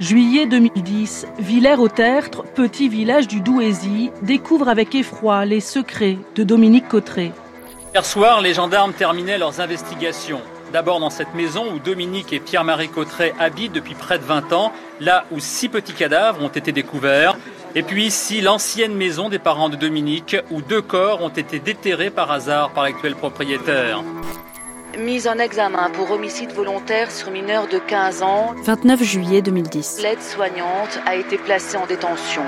Juillet 2010, Villers-au-Tertre, petit village du Douaisis, découvre avec effroi les secrets de Dominique Cotteret. Hier soir, les gendarmes terminaient leurs investigations. D'abord dans cette maison où Dominique et Pierre-Marie Cotteret habitent depuis près de 20 ans, là où six petits cadavres ont été découverts. Et puis ici, l'ancienne maison des parents de Dominique, où deux corps ont été déterrés par hasard par l'actuel propriétaire. Mise en examen pour homicide volontaire sur mineur de 15 ans. 29 juillet 2010. L'aide-soignante a été placée en détention.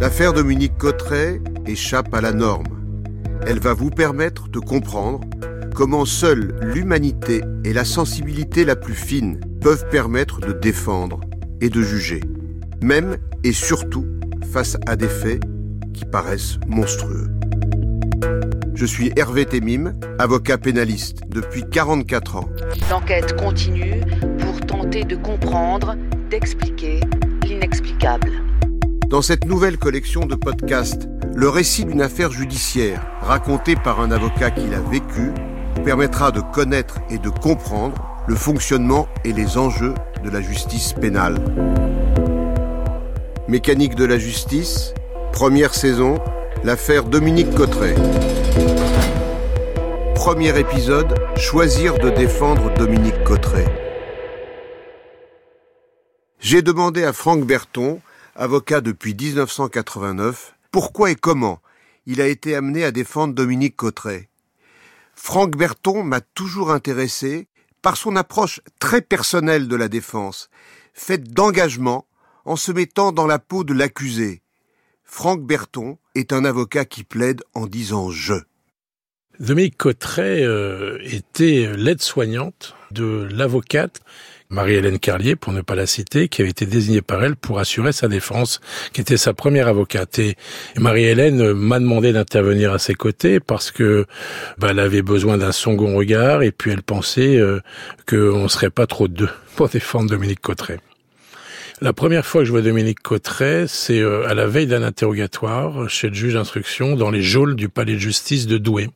L'affaire Dominique Cotteret échappe à la norme. Elle va vous permettre de comprendre comment seule l'humanité et la sensibilité la plus fine peuvent permettre de défendre et de juger, même et surtout face à des faits qui paraissent monstrueux. Je suis Hervé Temim, avocat pénaliste depuis 44 ans. L'enquête continue pour tenter de comprendre, d'expliquer l'inexplicable. Dans cette nouvelle collection de podcasts, le récit d'une affaire judiciaire racontée par un avocat qui l'a vécu permettra de connaître et de comprendre le fonctionnement et les enjeux de la justice pénale. Mécanique de la justice, première saison, l'affaire Dominique Cotteret. Premier épisode, choisir de défendre Dominique Cotteret. J'ai demandé à Franck Berton, avocat depuis 1989, pourquoi et comment il a été amené à défendre Dominique Cotteret. Franck Berton m'a toujours intéressé par son approche très personnelle de la défense, faite d'engagement en se mettant dans la peau de l'accusé. Franck Berton est un avocat qui plaide en disant je. Dominique Cotteret euh, était l'aide-soignante de l'avocate Marie-Hélène Carlier, pour ne pas la citer, qui avait été désignée par elle pour assurer sa défense, qui était sa première avocate. Et Marie-Hélène m'a demandé d'intervenir à ses côtés parce que bah, elle avait besoin d'un second regard et puis elle pensait euh, qu'on ne serait pas trop deux pour défendre Dominique Cotteret. La première fois que je vois Dominique Cotteret, c'est euh, à la veille d'un interrogatoire chez le juge d'instruction dans les geôles du palais de justice de Douai.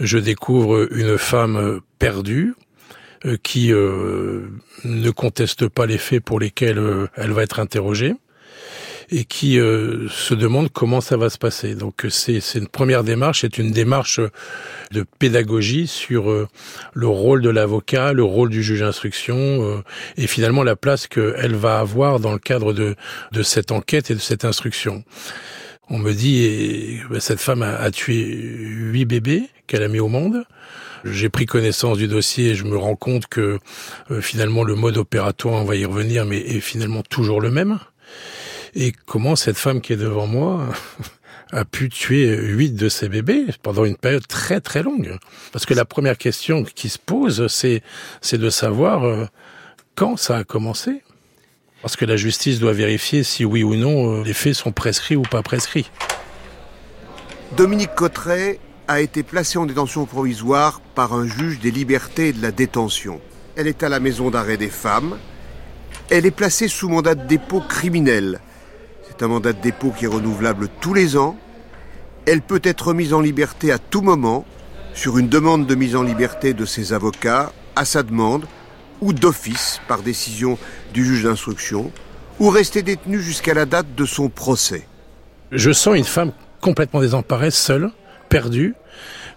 Je découvre une femme perdue, euh, qui euh, ne conteste pas les faits pour lesquels euh, elle va être interrogée et qui se demande comment ça va se passer. Donc c'est une première démarche, c'est une démarche de pédagogie sur le rôle de l'avocat, le rôle du juge d'instruction et finalement la place qu'elle va avoir dans le cadre de, de cette enquête et de cette instruction. On me dit, bah, cette femme a, tué huit bébés qu'elle a mis au monde. J'ai pris connaissance du dossier et je me rends compte que euh, finalement le mode opératoire, on va y revenir, mais est finalement toujours le même. Et comment cette femme qui est devant moi a pu tuer huit de ses bébés pendant une période très très longue? Parce que la première question qui se pose, c'est c'est de savoir euh, quand ça a commencé. Parce que la justice doit vérifier si oui ou non euh, les faits sont prescrits ou pas prescrits. Dominique Cotteret a été placée en détention provisoire par un juge des libertés et de la détention. Elle est à la maison d'arrêt des femmes. Elle est placée sous mandat de dépôt criminel. C'est un mandat de dépôt qui est renouvelable tous les ans. Elle peut être mise en liberté à tout moment sur une demande de mise en liberté de ses avocats, à sa demande, ou d'office par décision du juge d'instruction, ou rester détenue jusqu'à la date de son procès. Je sens une femme complètement désemparée, seule, perdue,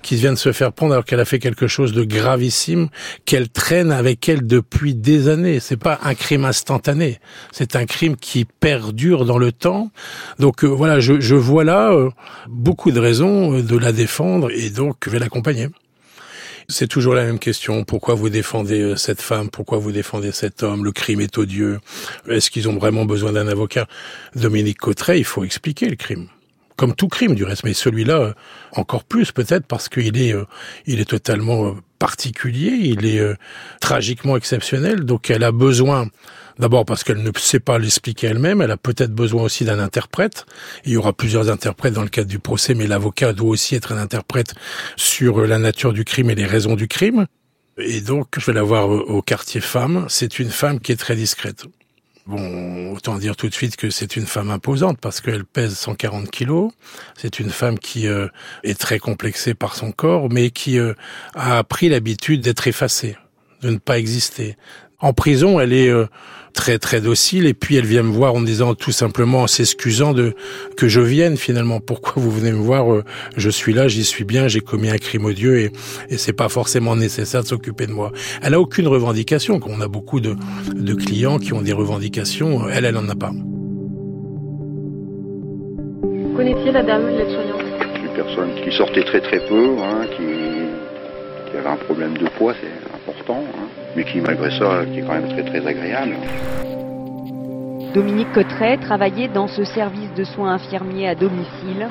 qui vient de se faire prendre alors qu'elle a fait quelque chose de gravissime qu'elle traîne avec elle depuis des années. C'est pas un crime instantané, c'est un crime qui perdure dans le temps. Donc euh, voilà, je, je, vois là euh, beaucoup de raisons euh, de la défendre et donc je vais l'accompagner. C'est toujours la même question. Pourquoi vous défendez cette femme? Pourquoi vous défendez cet homme? Le crime est odieux. Est-ce qu'ils ont vraiment besoin d'un avocat? Dominique Cotteret, il faut expliquer le crime. Comme tout crime du reste, mais celui-là euh, encore plus peut-être parce qu'il est, euh, il est totalement euh, particulier, il est tragiquement exceptionnel, donc elle a besoin, d'abord parce qu'elle ne sait pas l'expliquer elle-même, elle a peut-être besoin aussi d'un interprète. Il y aura plusieurs interprètes dans le cadre du procès, mais l'avocat doit aussi être un interprète sur la nature du crime et les raisons du crime. Et donc, je vais la voir au quartier femme. C'est une femme qui est très discrète. Bon, autant dire tout de suite que c'est une femme imposante parce qu'elle pèse 140 kilos. C'est une femme qui euh, est très complexée par son corps, mais qui euh, a pris l'habitude d'être effacée, de ne pas exister. En prison, elle est euh, très très docile et puis elle vient me voir en me disant tout simplement en s'excusant de que je vienne finalement. Pourquoi vous venez me voir euh, Je suis là, j'y suis bien, j'ai commis un crime odieux et, et c'est pas forcément nécessaire de s'occuper de moi. Elle a aucune revendication. On a beaucoup de, de clients qui ont des revendications. Elle, elle en a pas. Connaissiez la dame, l'aide-soignante Une personne qui sortait très très peu, hein, qui, qui, avait un problème de poids, c'est important, hein, mais qui malgré ça, qui est quand même très très agréable. Dominique Cotteret travaillait dans ce service de soins infirmiers à domicile.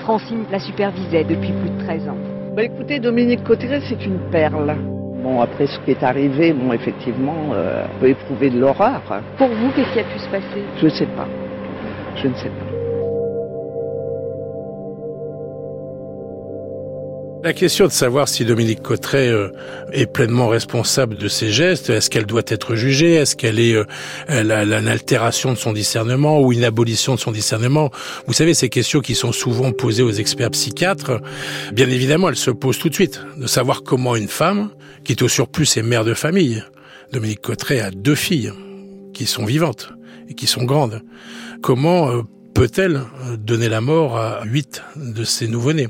Francine la supervisait depuis plus de 13 ans. Bah écoutez, Dominique Cotteret, c'est une perle. Bon, après ce qui est arrivé, bon, effectivement, euh, on peut éprouver de l'horreur. Pour vous, qu'est-ce qui a pu se passer? Je ne sais pas. Je ne sais pas. La question de savoir si Dominique Cotteret euh, est pleinement responsable de ses gestes, est-ce qu'elle doit être jugée, est-ce qu'elle est, euh, elle a une altération de son discernement ou une abolition de son discernement Vous savez, ces questions qui sont souvent posées aux experts psychiatres, bien évidemment, elles se posent tout de suite, de savoir comment une femme, qui est au surplus est mère de famille, Dominique Cotteret a deux filles qui sont vivantes et qui sont grandes, comment euh, peut-elle donner la mort à huit de ses nouveau-nés?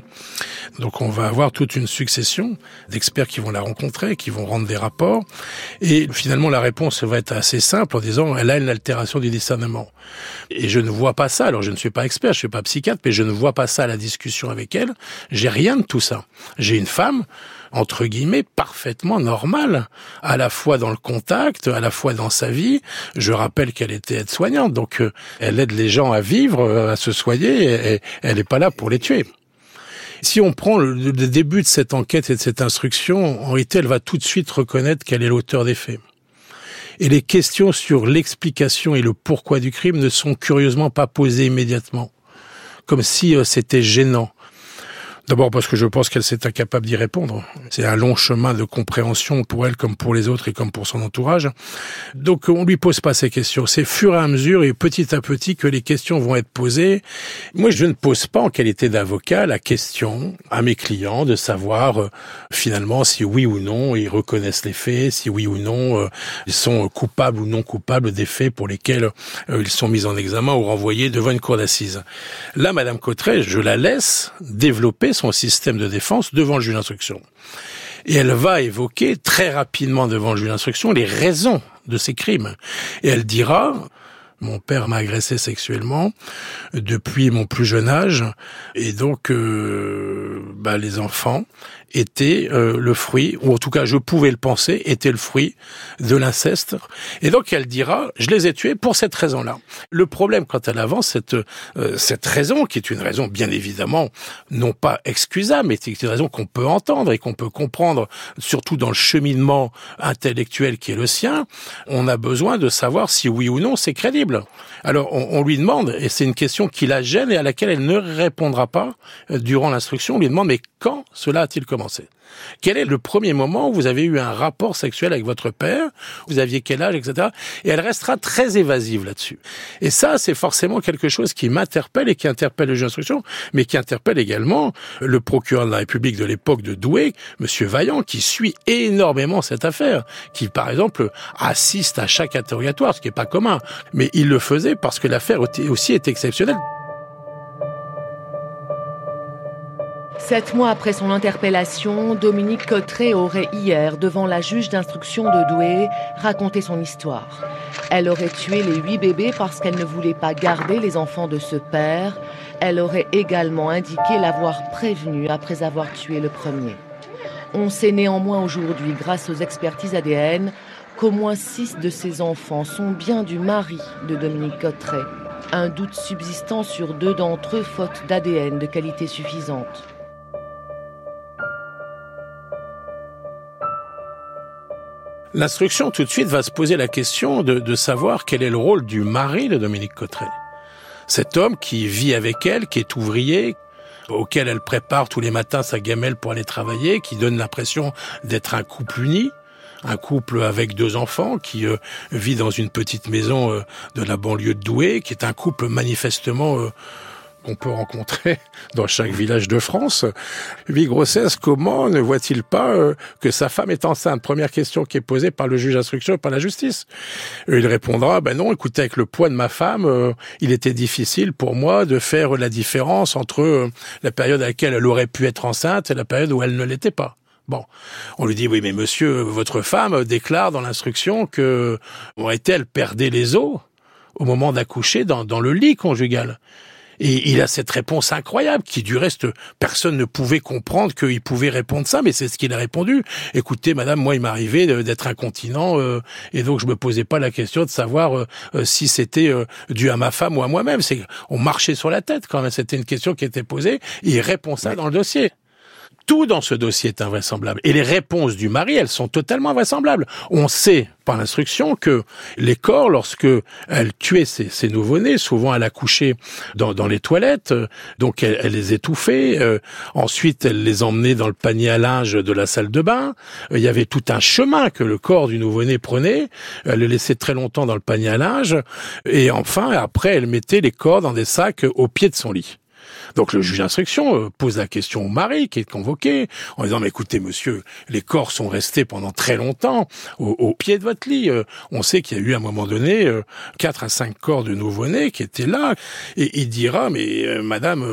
Donc on va avoir toute une succession d'experts qui vont la rencontrer, qui vont rendre des rapports. Et finalement, la réponse va être assez simple en disant, elle a une altération du discernement. Et je ne vois pas ça. Alors je ne suis pas expert, je suis pas psychiatre, mais je ne vois pas ça à la discussion avec elle. J'ai rien de tout ça. J'ai une femme entre guillemets, parfaitement normale, à la fois dans le contact, à la fois dans sa vie. Je rappelle qu'elle était aide-soignante, donc euh, elle aide les gens à vivre, euh, à se soigner, et elle n'est pas là pour les tuer. Si on prend le, début de cette enquête et de cette instruction, en réalité, elle va tout de suite reconnaître qu'elle est l'auteur des faits. Et les questions sur l'explication et le pourquoi du crime ne sont curieusement pas posées immédiatement, comme si euh, c'était gênant. D'abord parce que je pense qu'elle s'est incapable d'y répondre. C'est un long chemin de compréhension pour elle comme pour les autres et comme pour son entourage. Donc on lui pose pas ces questions. C'est fur et à mesure et petit à petit que les questions vont être posées. Moi, je ne pose pas en qualité d'avocat la question à mes clients de savoir euh, finalement si oui ou non ils reconnaissent les faits, si oui ou non euh, ils sont coupables ou non coupables des faits pour lesquels euh, ils sont mis en examen ou renvoyés devant une cour d'assises. Là, Madame Cotteret, je la laisse développer son système de défense devant le juge d'instruction. Et elle va évoquer très rapidement devant le juge d'instruction les raisons de ces crimes. Et elle dira, mon père m'a agressé sexuellement depuis mon plus jeune âge, et donc euh, bah, les enfants était euh, le fruit, ou en tout cas je pouvais le penser, était le fruit de l'inceste. Et donc elle dira, je les ai tués pour cette raison-là. Le problème quand elle avance cette euh, cette raison, qui est une raison bien évidemment non pas excusable, mais c'est une raison qu'on peut entendre et qu'on peut comprendre, surtout dans le cheminement intellectuel qui est le sien, on a besoin de savoir si oui ou non c'est crédible. Alors on, on, lui demande, et c'est une question qui la gêne et à laquelle elle ne répondra pas euh, durant l'instruction, on lui demande mais quand cela a-t-il commencé? Quel est le premier moment où vous avez eu un rapport sexuel avec votre père? Vous aviez quel âge, etc. Et elle restera très évasive là-dessus. Et ça, c'est forcément quelque chose qui m'interpelle et qui interpelle le juge d'instruction, mais qui interpelle également le procureur de la République de l'époque de Douai, Monsieur Vaillant, qui suit énormément cette affaire, qui par exemple assiste à chaque interrogatoire, ce qui n'est pas commun. Mais il le faisait parce que l'affaire aussi est exceptionnelle. Sept mois après son interpellation, Dominique Cotteret aurait hier, devant la juge d'instruction de Douai, raconté son histoire. Elle aurait tué les huit bébés parce qu'elle ne voulait pas garder les enfants de ce père. Elle aurait également indiqué l'avoir prévenu après avoir tué le premier. On sait néanmoins aujourd'hui, grâce aux expertises ADN, qu'au moins six de ces enfants sont bien du mari de Dominique Cotteret. Un doute subsistant sur deux d'entre eux faute d'ADN de qualité suffisante. L'instruction tout de suite va se poser la question de, savoir quel est le rôle du mari de Dominique Cotteret. Cet homme qui vit avec elle, qui est ouvrier, auquel elle prépare tous les matins sa gamelle pour aller travailler, qui donne l'impression d'être un couple uni, un couple avec deux enfants qui euh, vit dans une petite maison euh, de la banlieue de Douai, qui est un couple manifestement euh, qu'on peut rencontrer dans chaque village de France. Huit grossesses, comment ne voit-il pas euh, que sa femme est enceinte? Première question qui est posée par le juge d'instruction et par la justice. il répondra, ben non, écoutez, avec le poids de ma femme, euh, il était difficile pour moi de faire la différence entre euh, la période à laquelle elle aurait pu être enceinte et la période où elle ne l'était pas. Bon, on lui dit oui, mais monsieur, votre femme déclare dans l'instruction que aurait-elle perdait les os au moment d'accoucher dans, dans le lit conjugal? Et il a cette réponse incroyable qui, du reste, personne ne pouvait comprendre qu'il pouvait répondre ça, mais c'est ce qu'il a répondu. Écoutez, madame, moi, il m'arrivait d'être incontinent, euh, et donc je me posais pas la question de savoir euh, euh, si c'était dû à ma femme ou à moi-même. C'est on marchait sur la tête quand même. C'était une question qui était posée. Et il répond ça dans le dossier tout dans ce dossier est invraisemblable. Et les réponses du mari, elles sont totalement invraisemblables. On sait par l'instruction que les corps, lorsque elle tuait ses, ses nouveau-nés, souvent elle accouchait dans, dans les toilettes, euh, donc elle, les étouffait. Euh, ensuite, elle les emmenait dans le panier à linge de la salle de bain. Euh, il y avait tout un chemin que le corps du nouveau-né prenait. Elle le laissait très longtemps dans le panier à linge. Et enfin, après, elle mettait les corps dans des sacs au pied de son lit. Donc le juge d'instruction euh, pose la question au mari qui est convoqué en disant mais écoutez monsieur, les corps sont restés pendant très longtemps au, pied de votre lit. Euh, on sait qu'il y a eu à un moment donné euh, quatre à cinq corps de nouveau-nés qui étaient là et il dira mais madame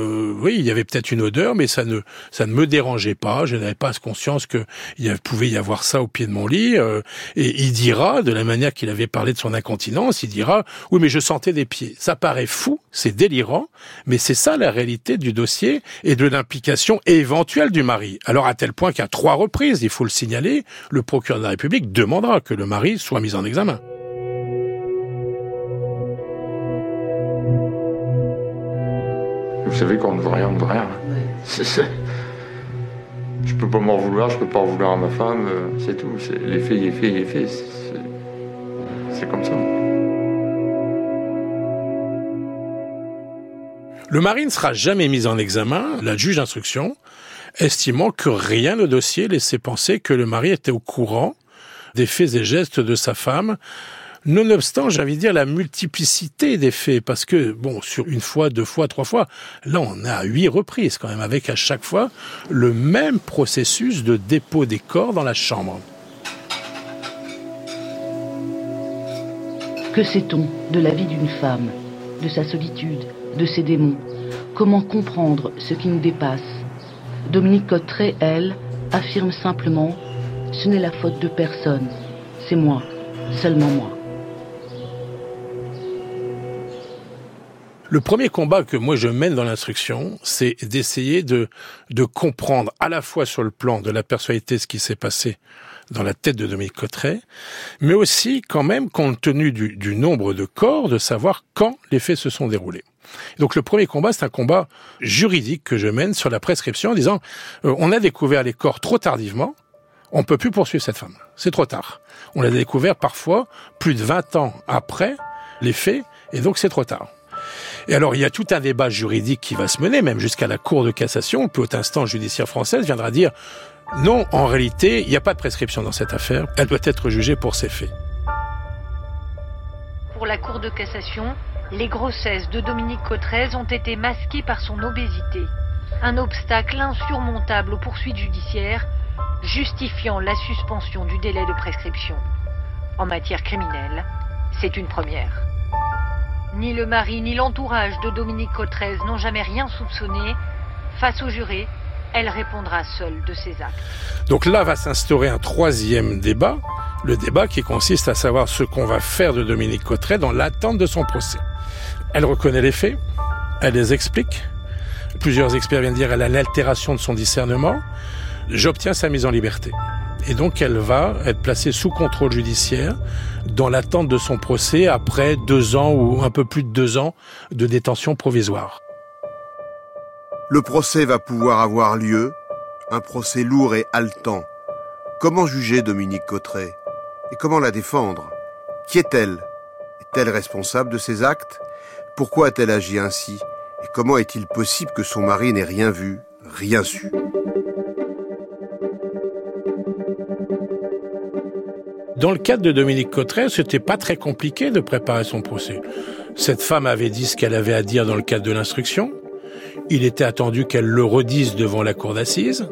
oui il y avait peut-être une odeur mais ça ne ça ne me dérangeait pas. Je n'avais pas conscience que il pouvait y avoir ça au pied de mon lit et il dira de la manière qu'il avait parlé de son incontinence, il dira oui mais je sentais des pieds. Ça paraît fou, c'est délirant, mais c'est ça la réalité du dossier et de l'implication éventuelle du mari. Alors à tel point qu'à trois reprises, il faut le signaler, le procureur de la République demandera que le mari soit mis en examen. Vous savez qu'on ne veut rien, on ne veut rien. Je peux pas m'en vouloir, je peux pas en vouloir à ma femme, euh, c'est tout. L'effet, il est fait, il est fait. C'est comme ça. Le mari ne sera jamais mis en examen, la juge d'instruction, estimant que rien au dossier laissait penser que le mari était au courant des faits et gestes de sa femme, nonobstant, j'avais dire, la multiplicité des faits, parce que, bon, sur une fois, deux fois, trois fois, là, on a huit reprises quand même, avec à chaque fois le même processus de dépôt des corps dans la chambre. Que sait-on de la vie d'une femme, de sa solitude, de ses démons Comment comprendre ce qui nous dépasse? Dominique Cotteret, elle, affirme simplement Ce n'est la faute de personne, c'est moi, seulement moi. Le premier combat que moi je mène dans l'instruction, c'est d'essayer de, comprendre à la fois sur le plan de la personnalité ce qui s'est passé dans la tête de Dominique Cotteret, mais aussi quand même compte tenu du nombre de corps, de savoir quand les faits se sont déroulés. Donc le premier combat, c'est un combat juridique que je mène sur la prescription en disant euh, on a découvert les corps trop tardivement, on peut plus poursuivre cette femme. C'est trop tard. On l'a découvert parfois plus de 20 ans après les faits, et donc c'est trop tard. Et alors, il y a tout un débat juridique qui va se mener, même jusqu'à la Cour de cassation, le plus haute instance judiciaire française viendra dire non, en réalité, il n'y a pas de prescription dans cette affaire, elle doit être jugée pour ses faits. Pour la Cour de cassation, les grossesses de Dominique Cotrez ont été masquées par son obésité, un obstacle insurmontable aux poursuites judiciaires, justifiant la suspension du délai de prescription. En matière criminelle, c'est une première. Ni le mari ni l'entourage de Dominique Cotrez n'ont jamais rien soupçonné. Face au juré, elle répondra seule de ses actes. Donc là va s'instaurer un troisième débat, le débat qui consiste à savoir ce qu'on va faire de Dominique Cotteret dans l'attente de son procès. Elle reconnaît les faits, elle les explique. Plusieurs experts viennent dire qu'elle a l'altération de son discernement. J'obtiens sa mise en liberté. Et donc elle va être placée sous contrôle judiciaire dans l'attente de son procès après deux ans ou un peu plus de deux ans de détention provisoire. Le procès va pouvoir avoir lieu, un procès lourd et haletant. Comment juger Dominique Cotteret Et comment la défendre? Qui est-elle? Est-elle responsable de ses actes? Pourquoi a-t-elle agi ainsi? Et comment est-il possible que son mari n'ait rien vu, rien su? Dans le cadre de Dominique Cotteret, c'était pas très compliqué de préparer son procès. Cette femme avait dit ce qu'elle avait à dire dans le cadre de l'instruction. Il était attendu qu'elle le redise devant la cour d'assises.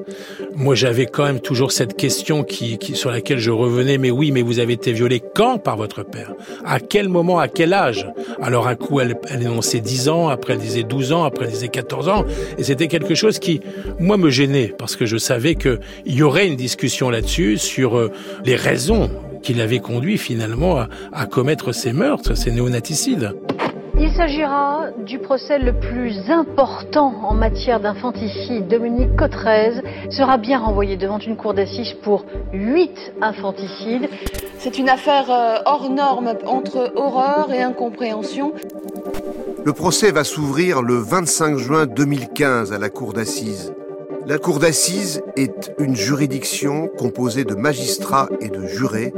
Moi, j'avais quand même toujours cette question qui, qui, sur laquelle je revenais. Mais oui, mais vous avez été violée quand par votre père? À quel moment À quel âge? Alors, un coup, elle, elle énonçait 10 ans, après elle disait 12 ans, après elle disait 14 ans. Et c'était quelque chose qui, moi, me gênait parce que je savais qu'il y aurait une discussion là-dessus sur euh, les raisons qui l'avaient conduit finalement à, à commettre ces meurtres, ces néonaticides. Il s'agira du procès le plus important en matière d'infanticide. Dominique Cotrez sera bien renvoyé devant une cour d'assises pour huit infanticides. C'est une affaire euh, hors norme entre horreur et incompréhension. Le procès va s'ouvrir le 25 juin 2015 à la cour d'assises. La cour d'assises est une juridiction composée de magistrats et de jurés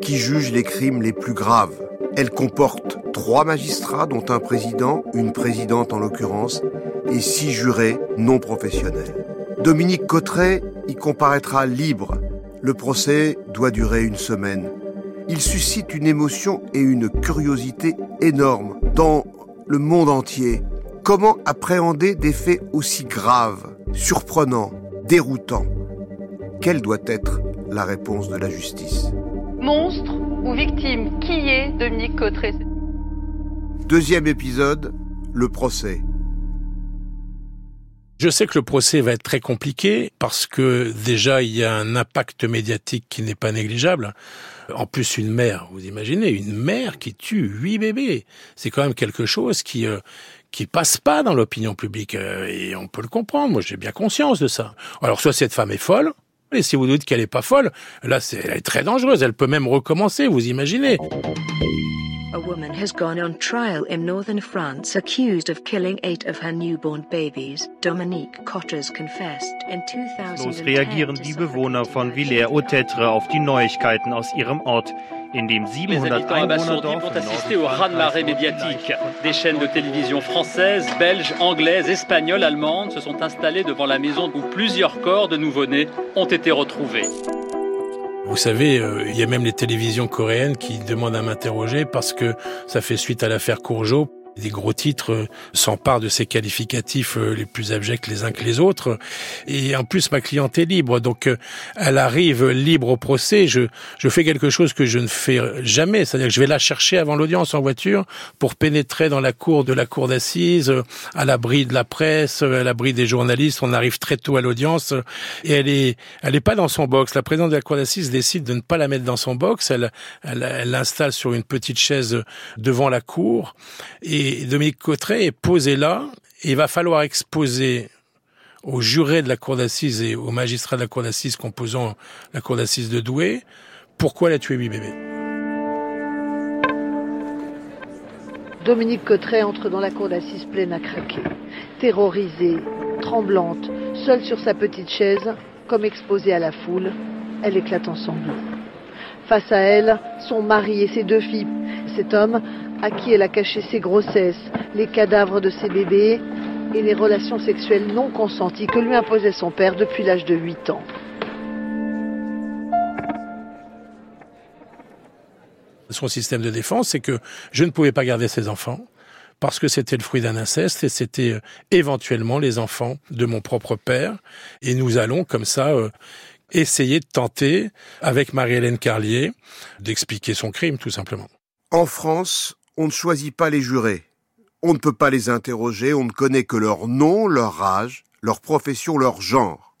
qui jugent les crimes les plus graves. Elle comporte trois magistrats, dont un président, une présidente en l'occurrence, et six jurés non professionnels. Dominique Cotteret y comparaîtra libre. Le procès doit durer une semaine. Il suscite une émotion et une curiosité énormes dans le monde entier. Comment appréhender des faits aussi graves, surprenants, déroutants? Quelle doit être la réponse de la justice? Monstre ou victime Qui est Dominique Cotteret Deuxième épisode, le procès. Je sais que le procès va être très compliqué parce que déjà il y a un impact médiatique qui n'est pas négligeable. En plus, une mère, vous imaginez, une mère qui tue huit bébés, c'est quand même quelque chose qui euh, qui passe pas dans l'opinion publique euh, et on peut le comprendre. Moi, j'ai bien conscience de ça. Alors, soit cette femme est folle, et si vous dites qu'elle est pas folle, là, c'est, elle est très dangereuse. Elle peut même recommencer, vous imaginez. A woman has gone on trial in northern France accused of killing eight of her newborn babies. Dominique Cotters confessed in 2010. Los reagieren die Bewohner von Villers-au-Tetre auf die Neuigkeiten aus ihrem Ort. In dem 700 Einwohnerdorf vont assister au raz-de-marée médiatique. Des chaînes de télévision françaises, belges, anglaises, espagnoles, allemandes se sont installées devant la maison où plusieurs corps de nouveau-nés ont été retrouvés. Vous savez, euh, il y a même les télévisions coréennes qui demandent à m'interroger parce que ça fait suite à l'affaire Courgeot. Des gros titres euh, s'emparent de ces qualificatifs euh, les plus abjects les uns que les autres. Et en plus, ma cliente est libre. Donc, elle arrive libre au procès. Je, je fais quelque chose que je ne fais jamais. C'est-à-dire que je vais la chercher avant l'audience en voiture pour pénétrer dans la cour de la cour d'assises, à l'abri de la presse, à l'abri des journalistes. On arrive très tôt à l'audience. Et elle est, elle est pas dans son box. La présidente de la cour d'assises décide de ne pas la mettre dans son box. Elle, elle l'installe sur une petite chaise devant la cour. Et et Dominique Cotteret est posé là, et il va falloir exposer aux jurés de la cour d'assises et aux magistrats de la cour d'assises composant la cour d'assises de Douai pourquoi elle a tué huit bébés. Dominique Cotteret entre dans la cour d'assises pleine à craquer, terrorisée, tremblante, seule sur sa petite chaise, comme exposée à la foule, elle éclate en sanglots. Face à elle, son mari et ses deux filles. Cet homme à qui elle a caché ses grossesses, les cadavres de ses bébés et les relations sexuelles non consenties que lui imposait son père depuis l'âge de 8 ans. Son système de défense, c'est que je ne pouvais pas garder ses enfants parce que c'était le fruit d'un inceste et c'était euh, éventuellement les enfants de mon propre père. Et nous allons comme ça euh, essayer de tenter, avec Marie-Hélène Carlier, d'expliquer son crime tout simplement. En France, on ne choisit pas les jurés. On ne peut pas les interroger, on ne connaît que leur nom, leur âge, leur profession, leur genre.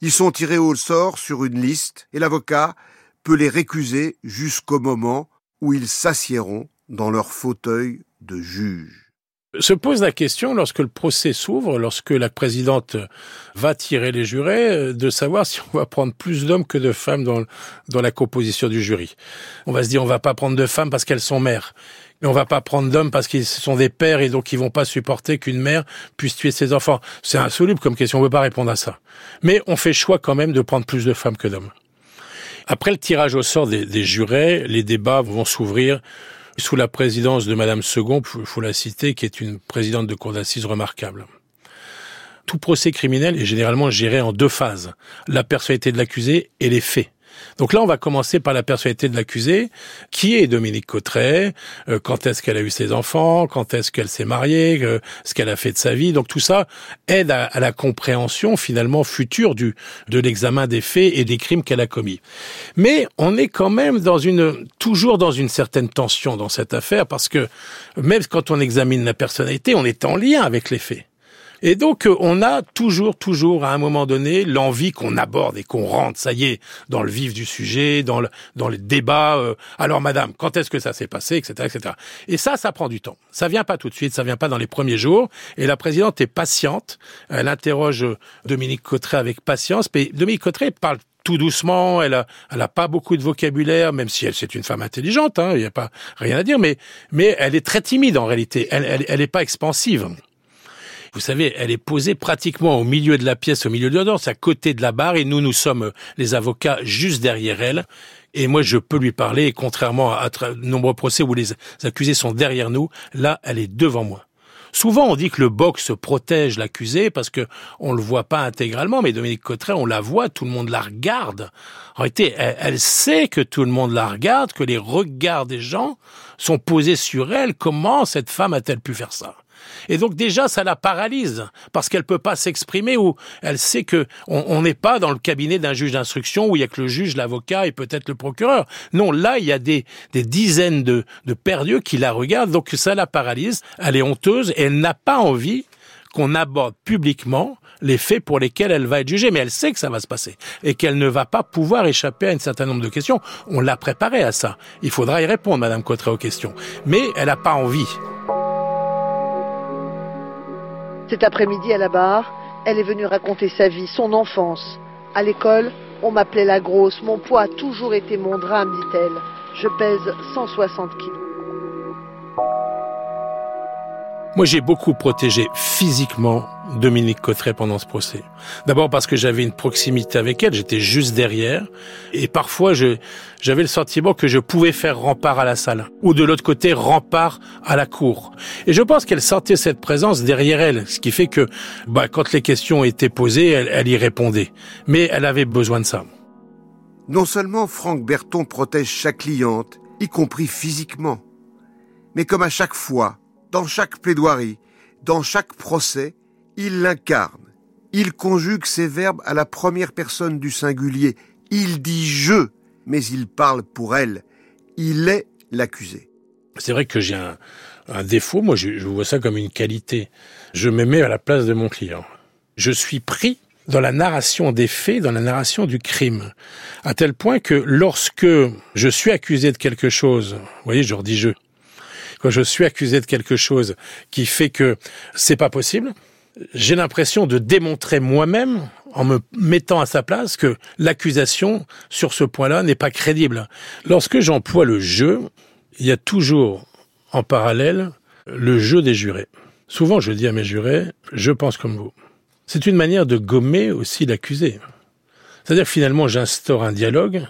Ils sont tirés au sort sur une liste et l'avocat peut les récuser jusqu'au moment où ils s'assiéront dans leur fauteuil de juge. Se pose la question, lorsque le procès s'ouvre, lorsque la présidente va tirer les jurés, de savoir si on va prendre plus d'hommes que de femmes dans, dans la composition du jury. On va se dire, on va pas prendre de femmes parce qu'elles sont mères. Mais on va pas prendre d'hommes parce qu'ils sont des pères et donc ils vont pas supporter qu'une mère puisse tuer ses enfants. C'est insoluble comme question, on ne peut pas répondre à ça. Mais on fait choix quand même de prendre plus de femmes que d'hommes. Après le tirage au sort des, des jurés, les débats vont s'ouvrir sous la présidence de Madame Second, il faut la citer, qui est une présidente de cour d'assises remarquable. Tout procès criminel est généralement géré en deux phases. La personnalité de l'accusé et les faits. Donc là, on va commencer par la personnalité de l'accusé. Qui est Dominique Cotteret euh, Quand est-ce qu'elle a eu ses enfants Quand est-ce qu'elle s'est mariée euh, Ce qu'elle a fait de sa vie Donc tout ça aide à, à la compréhension finalement future du de l'examen des faits et des crimes qu'elle a commis. Mais on est quand même dans une toujours dans une certaine tension dans cette affaire parce que même quand on examine la personnalité, on est en lien avec les faits. Et donc, euh, on a toujours, toujours, à un moment donné, l'envie qu'on aborde et qu'on rentre, ça y est, dans le vif du sujet, dans le, dans les débats. Euh, alors, madame, quand est-ce que ça s'est passé, etc., etc. Et ça, ça prend du temps. Ça vient pas tout de suite, ça vient pas dans les premiers jours. Et la présidente est patiente. Elle interroge Dominique Cotteret avec patience. Mais Dominique Cotteret parle tout doucement, elle a, elle a pas beaucoup de vocabulaire, même si elle c'est une femme intelligente, hein, il n'y a pas rien à dire, mais mais elle est très timide en réalité. Elle, elle, elle est pas expansive. Vous savez, elle est posée pratiquement au milieu de la pièce, au milieu de l'audience, à côté de la barre, et nous, nous sommes les avocats juste derrière elle. Et moi, je peux lui parler, contrairement à de nombreux procès où les accusés sont derrière nous, là, elle est devant moi. Souvent, on dit que le box protège l'accusé parce que on le voit pas intégralement, mais Dominique Cotteret, on la voit, tout le monde la regarde. En réalité, elle, sait que tout le monde la regarde, que les regards des gens sont posés sur elle. Comment cette femme a-t-elle pu faire ça? Et donc déjà, ça la paralyse parce qu'elle peut pas s'exprimer ou elle sait que on n'est pas dans le cabinet d'un juge d'instruction où il y a que le juge, l'avocat et peut-être le procureur. Non, là, il y a des, dizaines de, de perdus qui la regardent, donc ça la paralyse. Elle est honteuse et elle n'a pas envie qu'on aborde publiquement les faits pour lesquels elle va être jugée, mais elle sait que ça va se passer et qu'elle ne va pas pouvoir échapper à un certain nombre de questions. On l'a préparée à ça. Il faudra y répondre, Madame Cotteret, aux questions. Mais elle n'a pas envie. Cet après-midi à la barre, elle est venue raconter sa vie, son enfance. À l'école, on m'appelait la grosse, mon poids a toujours été mon drame, dit-elle. Je pèse 160 kilos. Moi, j'ai beaucoup protégé physiquement Dominique Cotteret pendant ce procès. D'abord parce que j'avais une proximité avec elle, j'étais juste derrière, et parfois j'avais le sentiment que je pouvais faire rempart à la salle, ou de l'autre côté rempart à la cour. Et je pense qu'elle sentait cette présence derrière elle, ce qui fait que, bah, quand les questions étaient posées, elle, elle y répondait. Mais elle avait besoin de ça. Non seulement Franck Berton protège chaque cliente, y compris physiquement, mais comme à chaque fois, dans chaque plaidoirie, dans chaque procès, il l'incarne. Il conjugue ses verbes à la première personne du singulier. Il dit je, mais il parle pour elle. Il est l'accusé. C'est vrai que j'ai un, défaut, moi je, je vois ça comme une qualité. Je me mets à la place de mon client. Je suis pris dans la narration des faits, dans la narration du crime, à tel point que lorsque je suis accusé de quelque chose, vous voyez, je redis je, quand je suis accusé de quelque chose qui fait que c'est pas possible, j'ai l'impression de démontrer moi-même, en me mettant à sa place, que l'accusation sur ce point-là n'est pas crédible. Lorsque j'emploie le jeu, il y a toujours en parallèle le jeu des jurés. Souvent, je dis à mes jurés, je pense comme vous. C'est une manière de gommer aussi l'accusé. C'est-à-dire que finalement, j'instaure un dialogue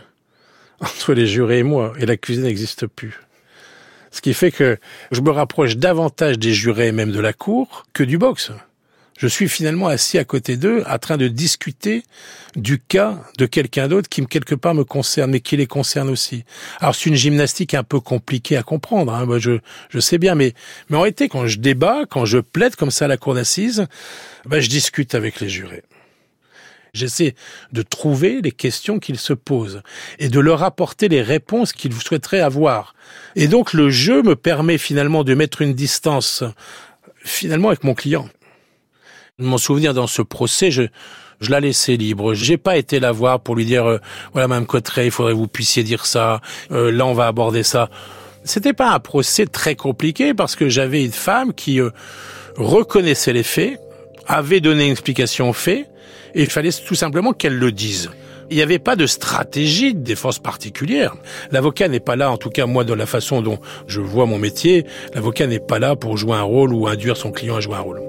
entre les jurés et moi, et l'accusé n'existe plus. Ce qui fait que je me rapproche davantage des jurés, même de la cour, que du boxe. Je suis finalement assis à côté d'eux, en train de discuter du cas de quelqu'un d'autre qui, quelque part, me concerne, mais qui les concerne aussi. Alors, c'est une gymnastique un peu compliquée à comprendre, hein. Moi, je, je sais bien, mais, mais en réalité, quand je débat, quand je plaide comme ça à la cour d'assises, ben, je discute avec les jurés. J'essaie de trouver les questions qu'ils se posent et de leur apporter les réponses qu'ils souhaiteraient avoir. Et donc le jeu me permet finalement de mettre une distance finalement avec mon client. Mon souvenir dans ce procès, je, je la laissais libre. J'ai pas été la voir pour lui dire euh, voilà Mme Cotteret, il faudrait que vous puissiez dire ça. Euh, là, on va aborder ça. C'était pas un procès très compliqué parce que j'avais une femme qui euh, reconnaissait les faits, avait donné une explication aux faits, il fallait tout simplement qu'elle le dise. Il n'y avait pas de stratégie de défense particulière. L'avocat n'est pas là, en tout cas moi, de la façon dont je vois mon métier, l'avocat n'est pas là pour jouer un rôle ou induire son client à jouer un rôle.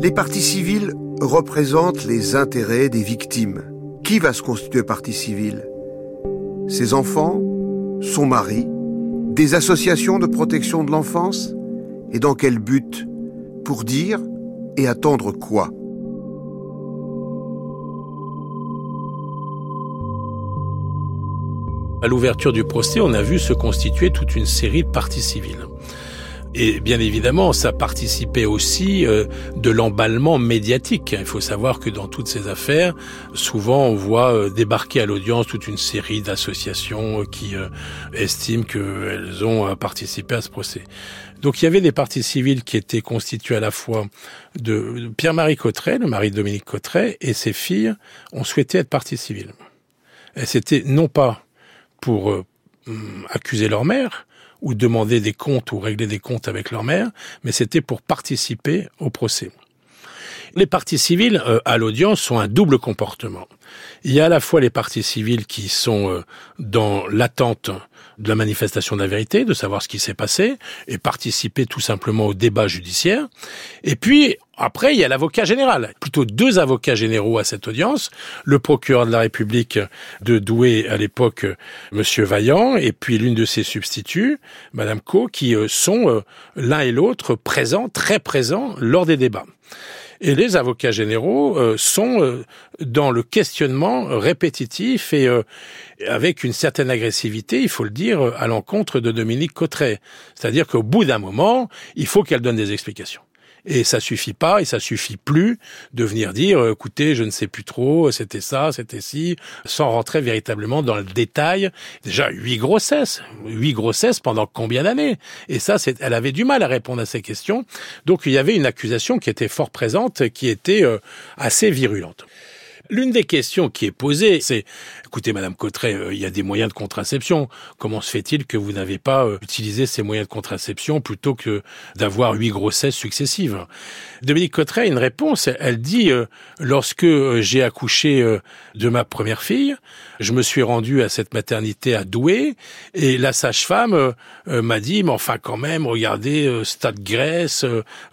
Les parties civiles représentent les intérêts des victimes. Qui va se constituer partie civile? Ses enfants? Son mari? Des associations de protection de l'enfance? Et dans quel but? Pour dire et attendre quoi? À l'ouverture du procès, on a vu se constituer toute une série de parties civiles. Et bien évidemment, ça participait aussi euh, de l'emballement médiatique. Il faut savoir que dans toutes ces affaires, souvent on voit euh, débarquer à l'audience toute une série d'associations qui euh, estiment qu'elles ont participé à ce procès. Donc il y avait des parties civiles qui étaient constituées à la fois de Pierre-Marie Cotteret, le mari de Dominique Cotteret, et ses filles ont souhaité être parties civiles. Et c'était non pas pour accuser leur mère, ou demander des comptes ou régler des comptes avec leur mère, mais c'était pour participer au procès. Les parties civiles euh, à l'audience sont un double comportement. Il y a à la fois les parties civiles qui sont euh, dans l'attente de la manifestation de la vérité, de savoir ce qui s'est passé, et participer tout simplement au débat judiciaire. Et puis, après, il y a l'avocat général. Plutôt deux avocats généraux à cette audience. Le procureur de la République de Douai à l'époque, Monsieur Vaillant, et puis l'une de ses substituts, Madame Co, qui euh, sont euh, l'un et l'autre présents, très présents lors des débats. Et les avocats généraux euh, sont euh, dans le questionnement répétitif et euh, avec une certaine agressivité, il faut le dire, à l'encontre de Dominique Cotteret. C'est-à-dire qu'au bout d'un moment, il faut qu'elle donne des explications. Et ça suffit pas, et ça suffit plus de venir dire, euh, écoutez, je ne sais plus trop, c'était ça, c'était ci, sans rentrer véritablement dans le détail. Déjà, huit grossesses, huit grossesses pendant combien d'années? Et ça, c'est, elle avait du mal à répondre à ces questions. Donc, il y avait une accusation qui était fort présente, qui était euh, assez virulente. L'une des questions qui est posée, c'est écoutez, Madame Cotteret, euh, il y a des moyens de contraception. Comment se fait-il que vous n'avez pas euh, utilisé ces moyens de contraception plutôt que d'avoir huit grossesses successives? Dominique Cotteret a une réponse. Elle dit euh, lorsque j'ai accouché de ma première fille, je me suis rendu à cette maternité à Douai et la sage-femme m'a dit mais enfin quand même, regardez, stade Grèce,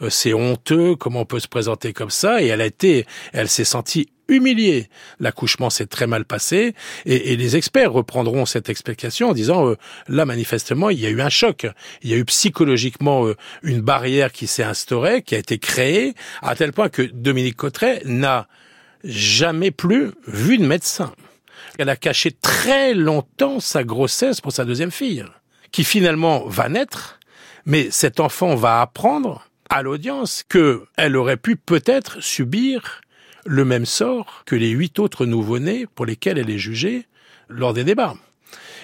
c'est honteux, comment on peut se présenter comme ça? Et elle a été, elle s'est sentie humilié. L'accouchement s'est très mal passé et, les experts reprendront cette explication en disant euh, là manifestement il y a eu un choc, il y a eu psychologiquement euh, une barrière qui s'est instaurée, qui a été créée à tel point que Dominique Cotteret n'a jamais plus vu de médecin. Elle a caché très longtemps sa grossesse pour sa deuxième fille, qui finalement va naître, mais cet enfant va apprendre à l'audience qu'elle aurait pu peut-être subir le même sort que les huit autres nouveau-nés pour lesquels elle est jugée lors des débats.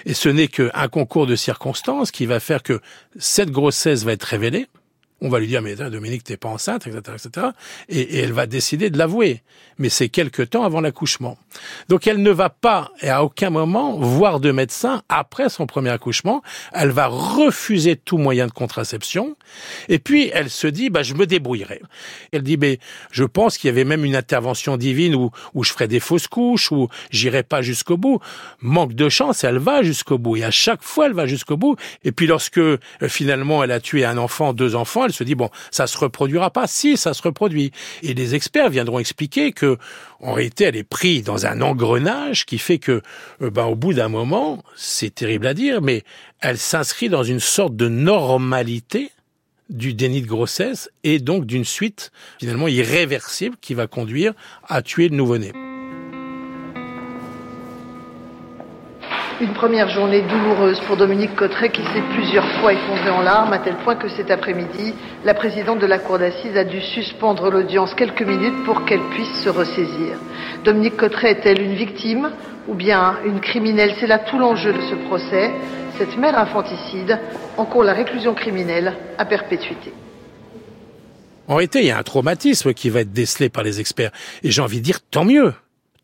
Et ce n'est qu'un concours de circonstances qui va faire que cette grossesse va être révélée, on va lui dire, mais Dominique, t'es pas enceinte, etc., etc. Et, elle va décider de l'avouer. Mais c'est quelque temps avant l'accouchement. Donc elle ne va pas, et à aucun moment, voir de médecin après son premier accouchement. Elle va refuser tout moyen de contraception. Et puis, elle se dit, bah, je me débrouillerai. Elle dit, mais je pense qu'il y avait même une intervention divine où, où je ferai des fausses couches, où j'irai pas jusqu'au bout. Manque de chance, elle va jusqu'au bout. Et à chaque fois, elle va jusqu'au bout. Et puis lorsque, euh, finalement, elle a tué un enfant, deux enfants, elle se dit bon, ça se reproduira pas. Si, ça se reproduit. Et les experts viendront expliquer que, en réalité, elle est prise dans un engrenage qui fait que, euh, ben, au bout d'un moment, c'est terrible à dire, mais elle s'inscrit dans une sorte de normalité du déni de grossesse et donc d'une suite finalement irréversible qui va conduire à tuer le nouveau-né. Une première journée douloureuse pour Dominique Cotteret qui s'est plusieurs fois effondré en larmes à tel point que cet après-midi, la présidente de la cour d'assises a dû suspendre l'audience quelques minutes pour qu'elle puisse se ressaisir. Dominique Cotteret est-elle une victime ou bien une criminelle? C'est là tout l'enjeu de ce procès. Cette mère infanticide encourt la réclusion criminelle à perpétuité. En réalité, il y a un traumatisme qui va être décelé par les experts. Et j'ai envie de dire, tant mieux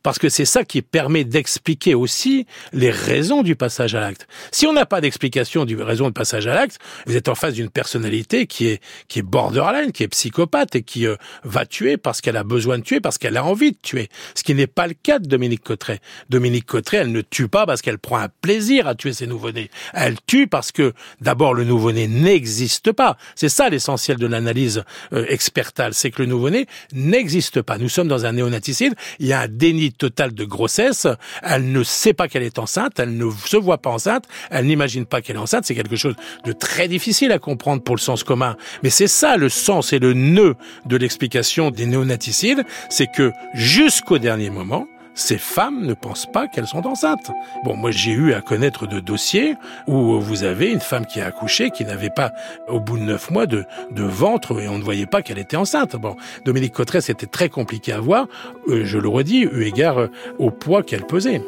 parce que c'est ça qui permet d'expliquer aussi les raisons du passage à l'acte. Si on n'a pas d'explication du raison de passage à l'acte, vous êtes en face d'une personnalité qui est qui est borderline, qui est psychopathe et qui euh, va tuer parce qu'elle a besoin de tuer, parce qu'elle a envie de tuer. Ce qui n'est pas le cas de Dominique Cotteret. Dominique Cotteret, elle ne tue pas parce qu'elle prend un plaisir à tuer ses nouveau-nés. Elle tue parce que d'abord le nouveau-né n'existe pas. C'est ça l'essentiel de l'analyse euh, expertale, c'est que le nouveau-né n'existe pas. Nous sommes dans un néonaticide, il y a un déni totale de grossesse. Elle ne sait pas qu'elle est enceinte, elle ne se voit pas enceinte, elle n'imagine pas qu'elle est enceinte. C'est quelque chose de très difficile à comprendre pour le sens commun. Mais c'est ça le sens et le nœud de l'explication des néonaticides, c'est que jusqu'au dernier moment, ces femmes ne pensent pas qu'elles sont enceintes. Bon, moi j'ai eu à connaître de dossiers où vous avez une femme qui a accouché, qui n'avait pas, au bout de neuf mois, de, de ventre et on ne voyait pas qu'elle était enceinte. Bon, Dominique Cotteret, c'était très compliqué à voir, euh, je le redis, eu égard euh, au poids qu'elle pesait.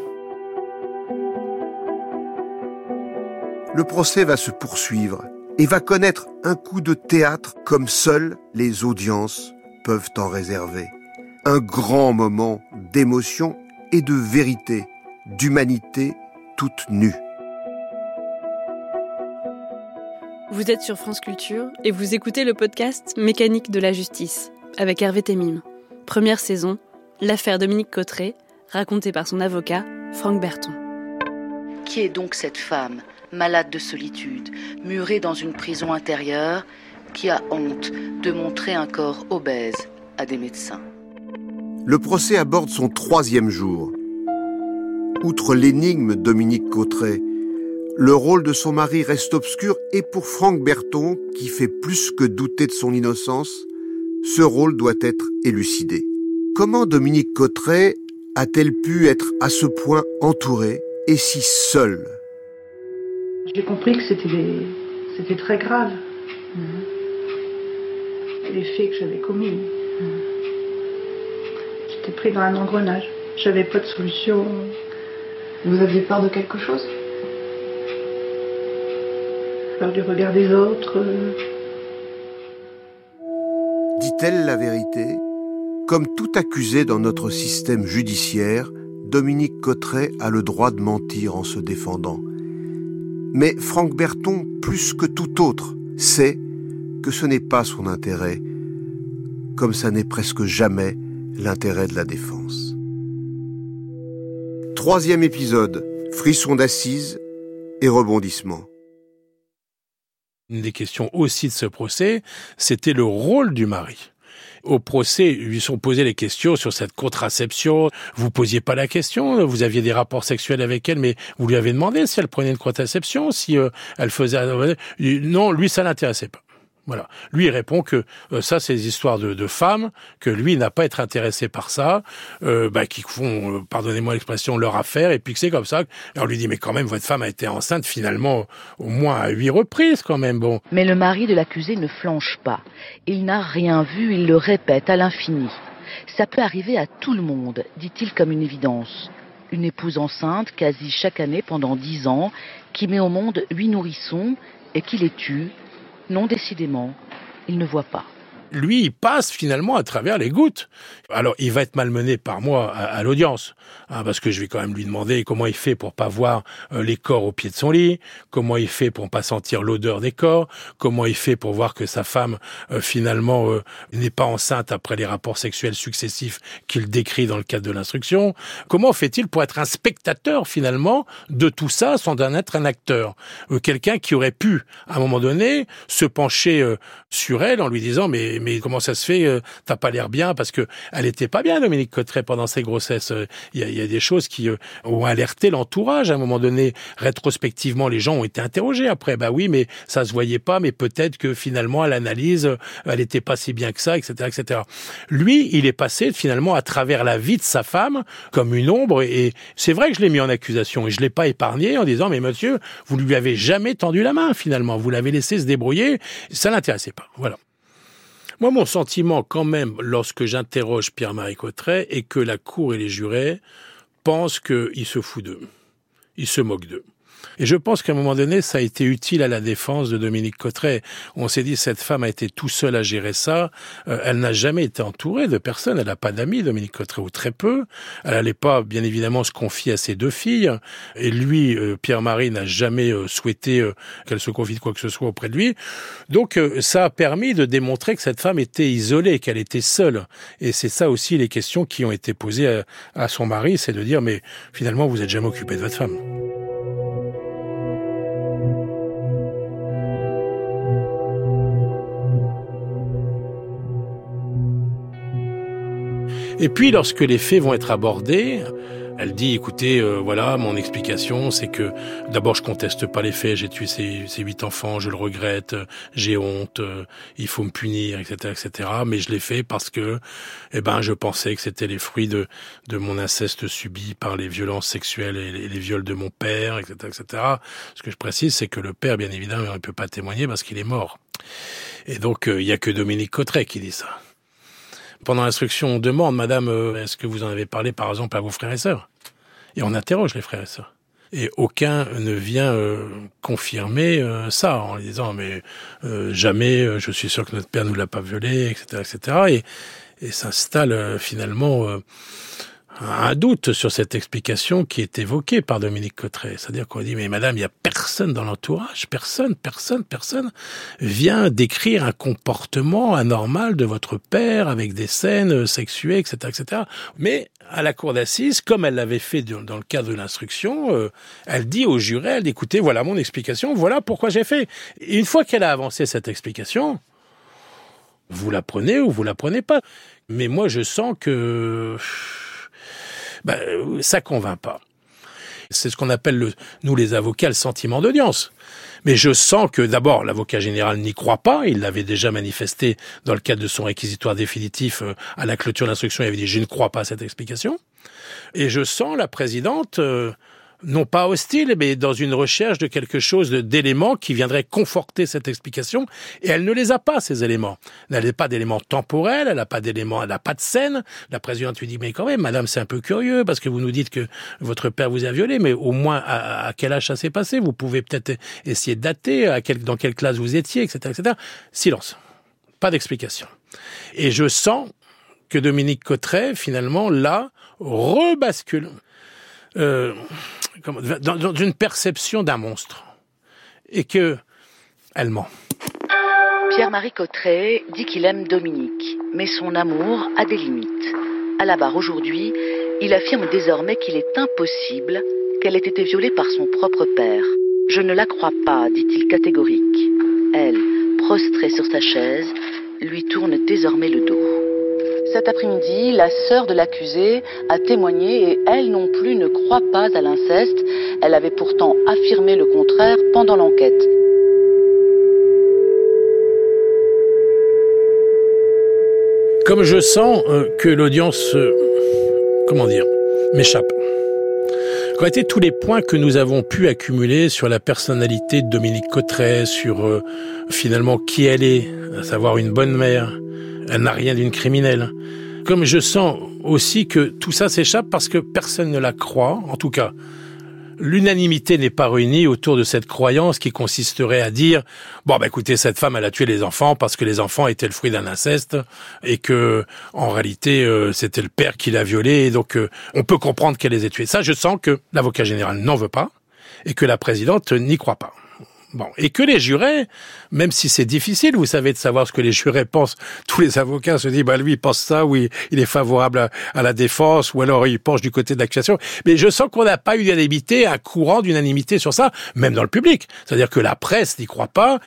Le procès va se poursuivre et va connaître un coup de théâtre comme seules les audiences peuvent en réserver. Un grand moment d'émotion et de vérité, d'humanité toute nue. Vous êtes sur France Culture et vous écoutez le podcast Mécanique de la justice avec Hervé Temim. Première saison, l'affaire Dominique Cotteret, racontée par son avocat, Franck Berton. Qui est donc cette femme, malade de solitude, murée dans une prison intérieure, qui a honte de montrer un corps obèse à des médecins? Le procès aborde son troisième jour. Outre l'énigme Dominique Cotteret, le rôle de son mari reste obscur et pour Franck Berton, qui fait plus que douter de son innocence, ce rôle doit être élucidé. Comment Dominique Cotteret a-t-elle pu être à ce point entourée et si seule? J'ai compris que c'était c'était très grave. Les faits que j'avais commis. J'étais pris dans un engrenage. J'avais pas de solution. Vous aviez peur de quelque chose? Peur du regard des autres. Dit-elle la vérité Comme tout accusé dans notre système judiciaire, Dominique Cotteret a le droit de mentir en se défendant. Mais Franck Berton, plus que tout autre, sait que ce n'est pas son intérêt, comme ça n'est presque jamais l'intérêt de la défense. Troisième épisode, frisson d'assises et rebondissement. Une des questions aussi de ce procès, c'était le rôle du mari. Au procès, lui sont posées les questions sur cette contraception. Vous posiez pas la question, vous aviez des rapports sexuels avec elle, mais vous lui avez demandé si elle prenait une contraception, si euh, elle faisait... Non, lui, ça l'intéressait pas. Voilà. Lui, il répond que euh, ça, c'est des histoires de, de, femmes, que lui n'a pas être intéressé par ça, euh, bah, qui font, euh, pardonnez-moi l'expression, leur affaire, et puis que c'est comme ça. Alors on lui dit, mais quand même, votre femme a été enceinte finalement au moins à huit reprises, quand même. Bon. Mais le mari de l'accusé ne flanche pas. Il n'a rien vu, il le répète à l'infini. Ça peut arriver à tout le monde, dit-il comme une évidence. Une épouse enceinte, quasi chaque année pendant dix ans, qui met au monde huit nourrissons et qui les tue non, décidément, il ne voit pas lui, il passe finalement à travers les gouttes. Alors, il va être malmené par moi à, l'audience, hein, parce que je vais quand même lui demander comment il fait pour pas voir euh, les corps au pied de son lit, comment il fait pour pas sentir l'odeur des corps, comment il fait pour voir que sa femme euh, finalement euh, n'est pas enceinte après les rapports sexuels successifs qu'il décrit dans le cadre de l'instruction. Comment fait-il pour être un spectateur finalement de tout ça sans en être un acteur, quelqu'un qui aurait pu à un moment donné se pencher sur elle en lui disant mais mais, comment ça se fait euh, T'as pas l'air bien parce que elle était pas bien, Dominique Cotteret, pendant ses grossesses. Il y a, des choses qui euh, ont alerté l'entourage à un moment donné. Rétrospectivement, les gens ont été interrogés après. Bah oui, mais ça se voyait pas, mais peut-être que finalement, à l'analyse, euh, elle était pas si bien que ça, etc., etc. Lui, il est passé finalement à travers la vie de sa femme comme une ombre et c'est vrai que je l'ai mis en accusation et je l'ai pas épargné en disant mais monsieur, vous lui avez jamais tendu la main finalement, vous l'avez laissé se débrouiller, ça l'intéressait pas. Voilà. Moi, mon sentiment, quand même, lorsque j'interroge Pierre-Marie Cotteret, est que la Cour et les jurés pensent qu'il se fout d'eux. Il se moque d'eux. Et je pense qu'à un moment donné, ça a été utile à la défense de Dominique Cotteret. On s'est dit, cette femme a été tout seule à gérer ça. Euh, elle n'a jamais été entourée de personne. Elle n'a pas d'amis, Dominique Cotteret, ou très peu. Elle n'allait pas, bien évidemment, se confier à ses deux filles. Et lui, euh, Pierre-Marie, n'a jamais euh, souhaité qu'elle se confie de quoi que ce soit auprès de lui. Donc, ça a permis de démontrer que cette femme était isolée, qu'elle était seule. Et c'est ça aussi les questions qui ont été posées à, à son mari, c'est de dire, mais finalement, vous n'êtes jamais occupé de votre femme. Et puis, lorsque les faits vont être abordés, Elle dit, écoutez, euh, voilà, mon explication, c'est que d'abord, je conteste pas les faits, j'ai tué ces, huit enfants, je le regrette, j'ai honte, euh, il faut me punir, etc., etc. Mais je l'ai fait parce que, eh ben, je pensais que c'était les fruits de, de mon inceste subi par les violences sexuelles et les, viols de mon père, etc., etc. Ce que je précise, c'est que le père, bien évidemment, ne peut pas témoigner parce qu'il est mort. Et donc, euh, il y a que Dominique Cotteret qui dit ça. Pendant l'instruction, on demande, Madame, euh, est-ce que vous en avez parlé par exemple à vos frères et sœurs? Et on interroge les frères et sœurs. Et aucun ne vient euh, confirmer euh, ça en disant mais jamais je suis sûr que notre père nous l'a pas violé, etc., etc. Et, et s'installe finalement un doute sur cette explication qui est évoquée par Dominique Cotteret. C'est-à-dire qu'on dit, mais madame, il n'y a personne dans l'entourage, personne, personne, personne vient décrire un comportement anormal de votre père avec des scènes sexuées, etc., etc. Mais à la cour d'assises, comme elle l'avait fait dans le cadre de l'instruction, euh, elle dit au juré, elle dit, écoutez, voilà mon explication, voilà pourquoi j'ai fait. Et une fois qu'elle a avancé cette explication, vous la prenez ou vous la prenez pas. Mais moi, je sens que ben, ça convainc pas. C'est ce qu'on appelle, le, nous les avocats, le sentiment d'audience. Mais je sens que d'abord, l'avocat général n'y croit pas. Il l'avait déjà manifesté dans le cadre de son réquisitoire définitif euh, à la clôture de l'instruction. Il avait dit, je ne crois pas à cette explication. Et je sens la présidente euh, non pas hostile, mais dans une recherche de quelque chose d'éléments qui viendrait conforter cette explication. Et elle ne les a pas, ces éléments. Elle n'a pas d'éléments temporels, elle n'a pas d'éléments, elle n'a pas de scène. La présidente lui dit, mais quand même, madame, c'est un peu curieux, parce que vous nous dites que votre père vous a violé, mais au moins, à, quel âge ça s'est passé? Vous pouvez peut-être essayer de dater, à quel, dans quelle classe vous étiez, etc., etc. Silence. Pas d'explication. Et je sens que Dominique Cotteret, finalement, là, rebascule. Euh, dans, une perception d'un monstre. Et que elle ment. Pierre-Marie Cotteret dit qu'il aime Dominique, mais son amour a des limites. À la barre aujourd'hui, il affirme désormais qu'il est impossible qu'elle ait été violée par son propre père. Je ne la crois pas, dit-il catégorique. Elle, prostrée sur sa chaise, lui tourne désormais le dos. Cet après-midi, la sœur de l'accusé a témoigné et elle non plus ne croit pas à l'inceste. Elle avait pourtant affirmé le contraire pendant l'enquête. Comme je sens euh, que l'audience, euh, comment dire, m'échappe. Qu'ont été tous les points que nous avons pu accumuler sur la personnalité de Dominique Cotteret, sur euh, finalement qui elle est, à savoir une bonne mère, elle n'a rien d'une criminelle. Comme je sens aussi que tout ça s'échappe parce que personne ne la croit, en tout cas, l'unanimité n'est pas réunie autour de cette croyance qui consisterait à dire bon bah écoutez cette femme elle a tué les enfants parce que les enfants étaient le fruit d'un inceste et que en réalité euh, c'était le père qui l'a violée et donc euh, on peut comprendre qu'elle les ait tués. Ça je sens que l'avocat général n'en veut pas et que la présidente n'y croit pas. Bon, et que les jurés, même si c'est difficile, vous savez, de savoir ce que les jurés pensent, tous les avocats se disent, bah lui, il pense ça, oui, il est favorable à, la défense, ou alors il penche du côté de l'accusation. Mais je sens qu'on n'a pas eu d'unanimité, un courant d'unanimité sur ça, même dans le public. C'est-à-dire que la presse n'y croit pas.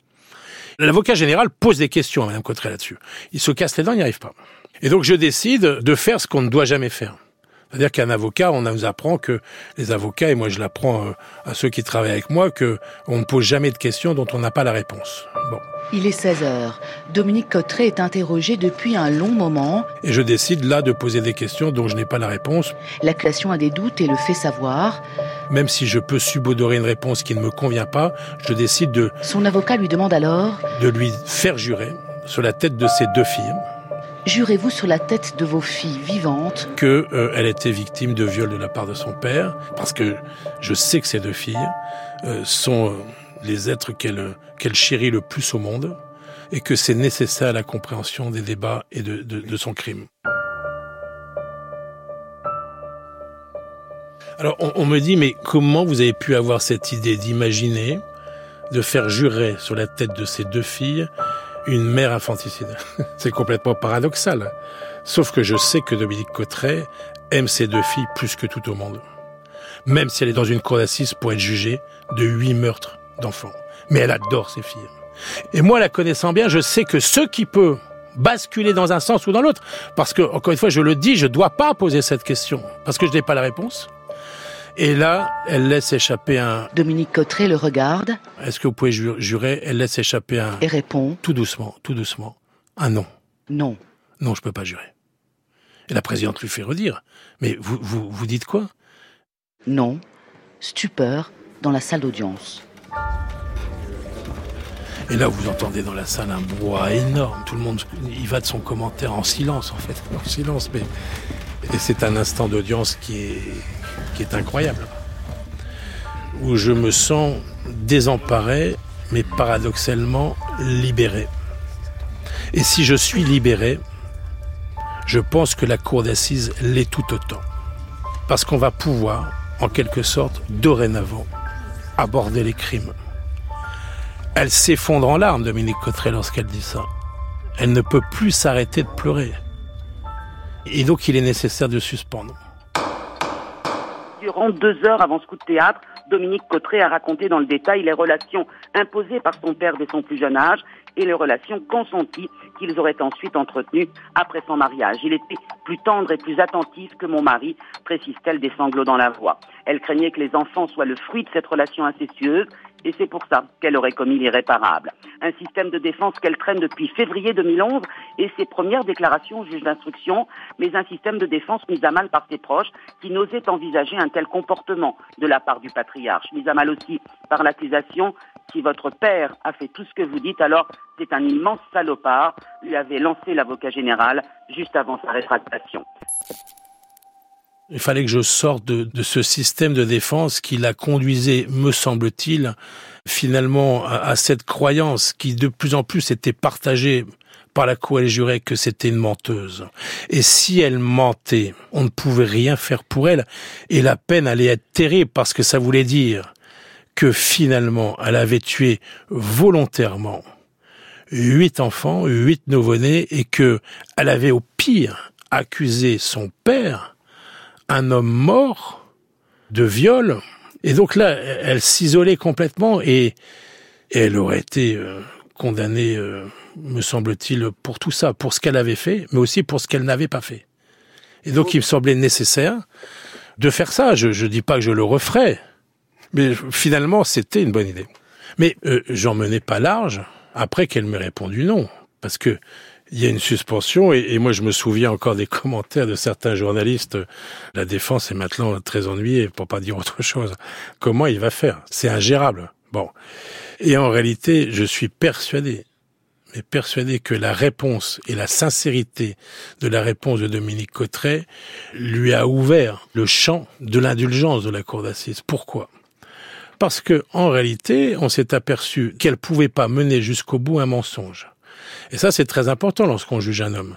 L'avocat général pose des questions à Mme Cotteret là-dessus. Il se casse les dents, il n'y arrive pas. Et donc je décide de faire ce qu'on ne doit jamais faire. C'est-à-dire qu'un avocat, on nous apprend que les avocats, et moi je l'apprends euh, à ceux qui travaillent avec moi, que on ne pose jamais de questions dont on n'a pas la réponse. Bon. Il est 16 heures. Dominique Cotteret est interrogé depuis un long moment. Et je décide là de poser des questions dont je n'ai pas la réponse. L'accusation a des doutes et le fait savoir. Même si je peux subodorer une réponse qui ne me convient pas, je décide de... Son avocat lui demande alors... De lui faire jurer sur la tête de ses deux filles Jurez-vous sur la tête de vos filles vivantes que euh, elle était victime de viol de la part de son père, parce que je sais que ces deux filles euh, sont euh, les êtres qu'elle qu'elle chérit le plus au monde, et que c'est nécessaire à la compréhension des débats et de, son crime. Alors on, me dit, mais comment vous avez pu avoir cette idée d'imaginer de faire jurer sur la tête de ces deux filles une mère infanticide. C'est complètement paradoxal. Sauf que je sais que Dominique Cotteret aime ses deux filles plus que tout au monde. Même si elle est dans une cour d'assises pour être jugée de huit meurtres d'enfants. Mais elle adore ses filles. Et moi, la connaissant bien, je sais que ce qui peut basculer dans un sens ou dans l'autre, parce que, encore une fois, je le dis, je ne dois pas poser cette question, parce que je n'ai pas la réponse, Et là, elle laisse échapper un... Dominique Cotteret le regarde. Est-ce que vous pouvez jurer Elle laisse échapper un... Et répond. Tout doucement, tout doucement. Un non. Non. Non, je peux pas jurer. Et la présidente lui fait redire. Mais vous, vous, vous dites quoi? Non. Stupeur dans la salle d'audience. Et là, vous entendez dans la salle un brouhaha énorme. Tout le monde, il va de son commentaire en silence, en fait. En silence, mais. Et c'est un instant d'audience qui est, qui est incroyable. Où je me sens désemparé, mais paradoxalement libéré. Et si je suis libéré, je pense que la cour d'assises l'est tout autant. Parce qu'on va pouvoir, en quelque sorte, dorénavant, aborder les crimes. Elle s'effondre en larmes, Dominique Cotteret, lorsqu'elle dit ça. Elle ne peut plus s'arrêter de pleurer. Et donc, il est nécessaire de suspendre. Durant deux heures avant ce coup de théâtre, Dominique Cotteret a raconté dans le détail les relations imposées par son père dès son plus jeune âge et les relations consenties qu'ils auraient ensuite entretenues après son mariage. Il était plus tendre et plus attentif que mon mari, précise-t-elle des sanglots dans la voix. Elle craignait que les enfants soient le fruit de cette relation incestueuse et c'est pour ça qu'elle aurait commis l'irréparable. Un système de défense qu'elle traîne depuis février 2011 et ses premières déclarations au juge d'instruction, mais un système de défense mis à mal par ses proches qui n'osaient envisager un tel comportement de la part du patriarche, mis à mal aussi par l'accusation si votre père a fait tout ce que vous dites, alors c'est un immense salopard, lui avait lancé l'avocat général juste avant sa rétractation. Il fallait que je sorte de, ce système de défense qui la conduisait, me semble-t-il, finalement à, cette croyance qui de plus en plus était partagée par la et les jurés que c'était une menteuse. Et si elle mentait, on ne pouvait rien faire pour elle, et la peine allait être terrible parce que ça voulait dire que finalement elle avait tué volontairement huit enfants, huit nouveau-nés, et que elle avait au pire accusé son père un homme mort de viol. Et donc là, elle s'isolait complètement et, elle aurait été euh, condamnée, euh, me semble-t-il, pour tout ça, pour ce qu'elle avait fait, mais aussi pour ce qu'elle n'avait pas fait. Et donc il me semblait nécessaire de faire ça. Je ne dis pas que je le referais, mais finalement c'était une bonne idée. Mais euh, j'en menais pas large après qu'elle m'ait répondu non, parce que il y a une suspension et, moi je me souviens encore des commentaires de certains journalistes. La défense est maintenant très ennuyée, pour pas dire autre chose. Comment il va faire? C'est ingérable. Bon. Et en réalité, je suis persuadé, mais persuadé que la réponse et la sincérité de la réponse de Dominique Cotteret lui a ouvert le champ de l'indulgence de la cour d'assises. Pourquoi? Parce que en réalité, on s'est aperçu qu'elle pouvait pas mener jusqu'au bout un mensonge. Et ça, c'est très important lorsqu'on juge un homme.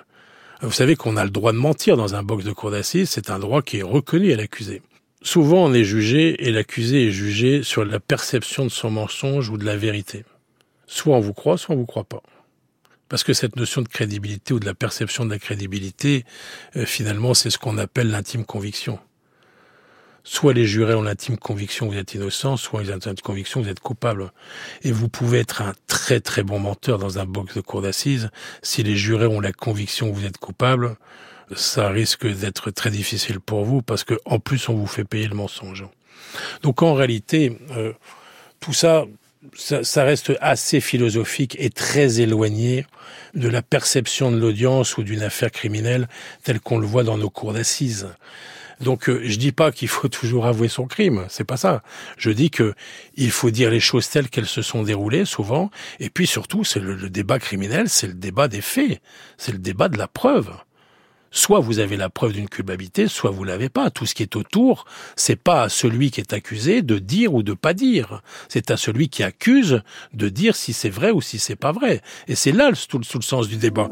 Vous savez qu'on a le droit de mentir dans un box de cour d'assises, c'est un droit qui est reconnu à l'accusé. Souvent, on est jugé et l'accusé est jugé sur la perception de son mensonge ou de la vérité. Soit on vous croit, soit on vous croit pas. Parce que cette notion de crédibilité ou de la perception de la crédibilité, euh, finalement, c'est ce qu'on appelle l'intime conviction soit les jurés ont l'intime conviction que vous êtes innocent, soit ils ont l'intime conviction que vous êtes coupable. Et vous pouvez être un très très bon menteur dans un box de cour d'assises. Si les jurés ont la conviction que vous êtes coupable, ça risque d'être très difficile pour vous parce que en plus on vous fait payer le mensonge. Donc en réalité, euh, tout ça, ça, ça, reste assez philosophique et très éloigné de la perception de l'audience ou d'une affaire criminelle telle qu'on le voit dans nos cours d'assises. Donc euh, je dis pas qu'il faut toujours avouer son crime, c'est pas ça. Je dis que il faut dire les choses telles qu'elles se sont déroulées souvent et puis surtout c'est le, débat criminel, c'est le débat des faits, c'est le débat de la preuve. Soit vous avez la preuve d'une culpabilité, soit vous l'avez pas. Tout ce qui est autour, c'est pas à celui qui est accusé de dire ou de pas dire. C'est à celui qui accuse de dire si c'est vrai ou si c'est pas vrai. Et c'est là tout, tout le sens du débat.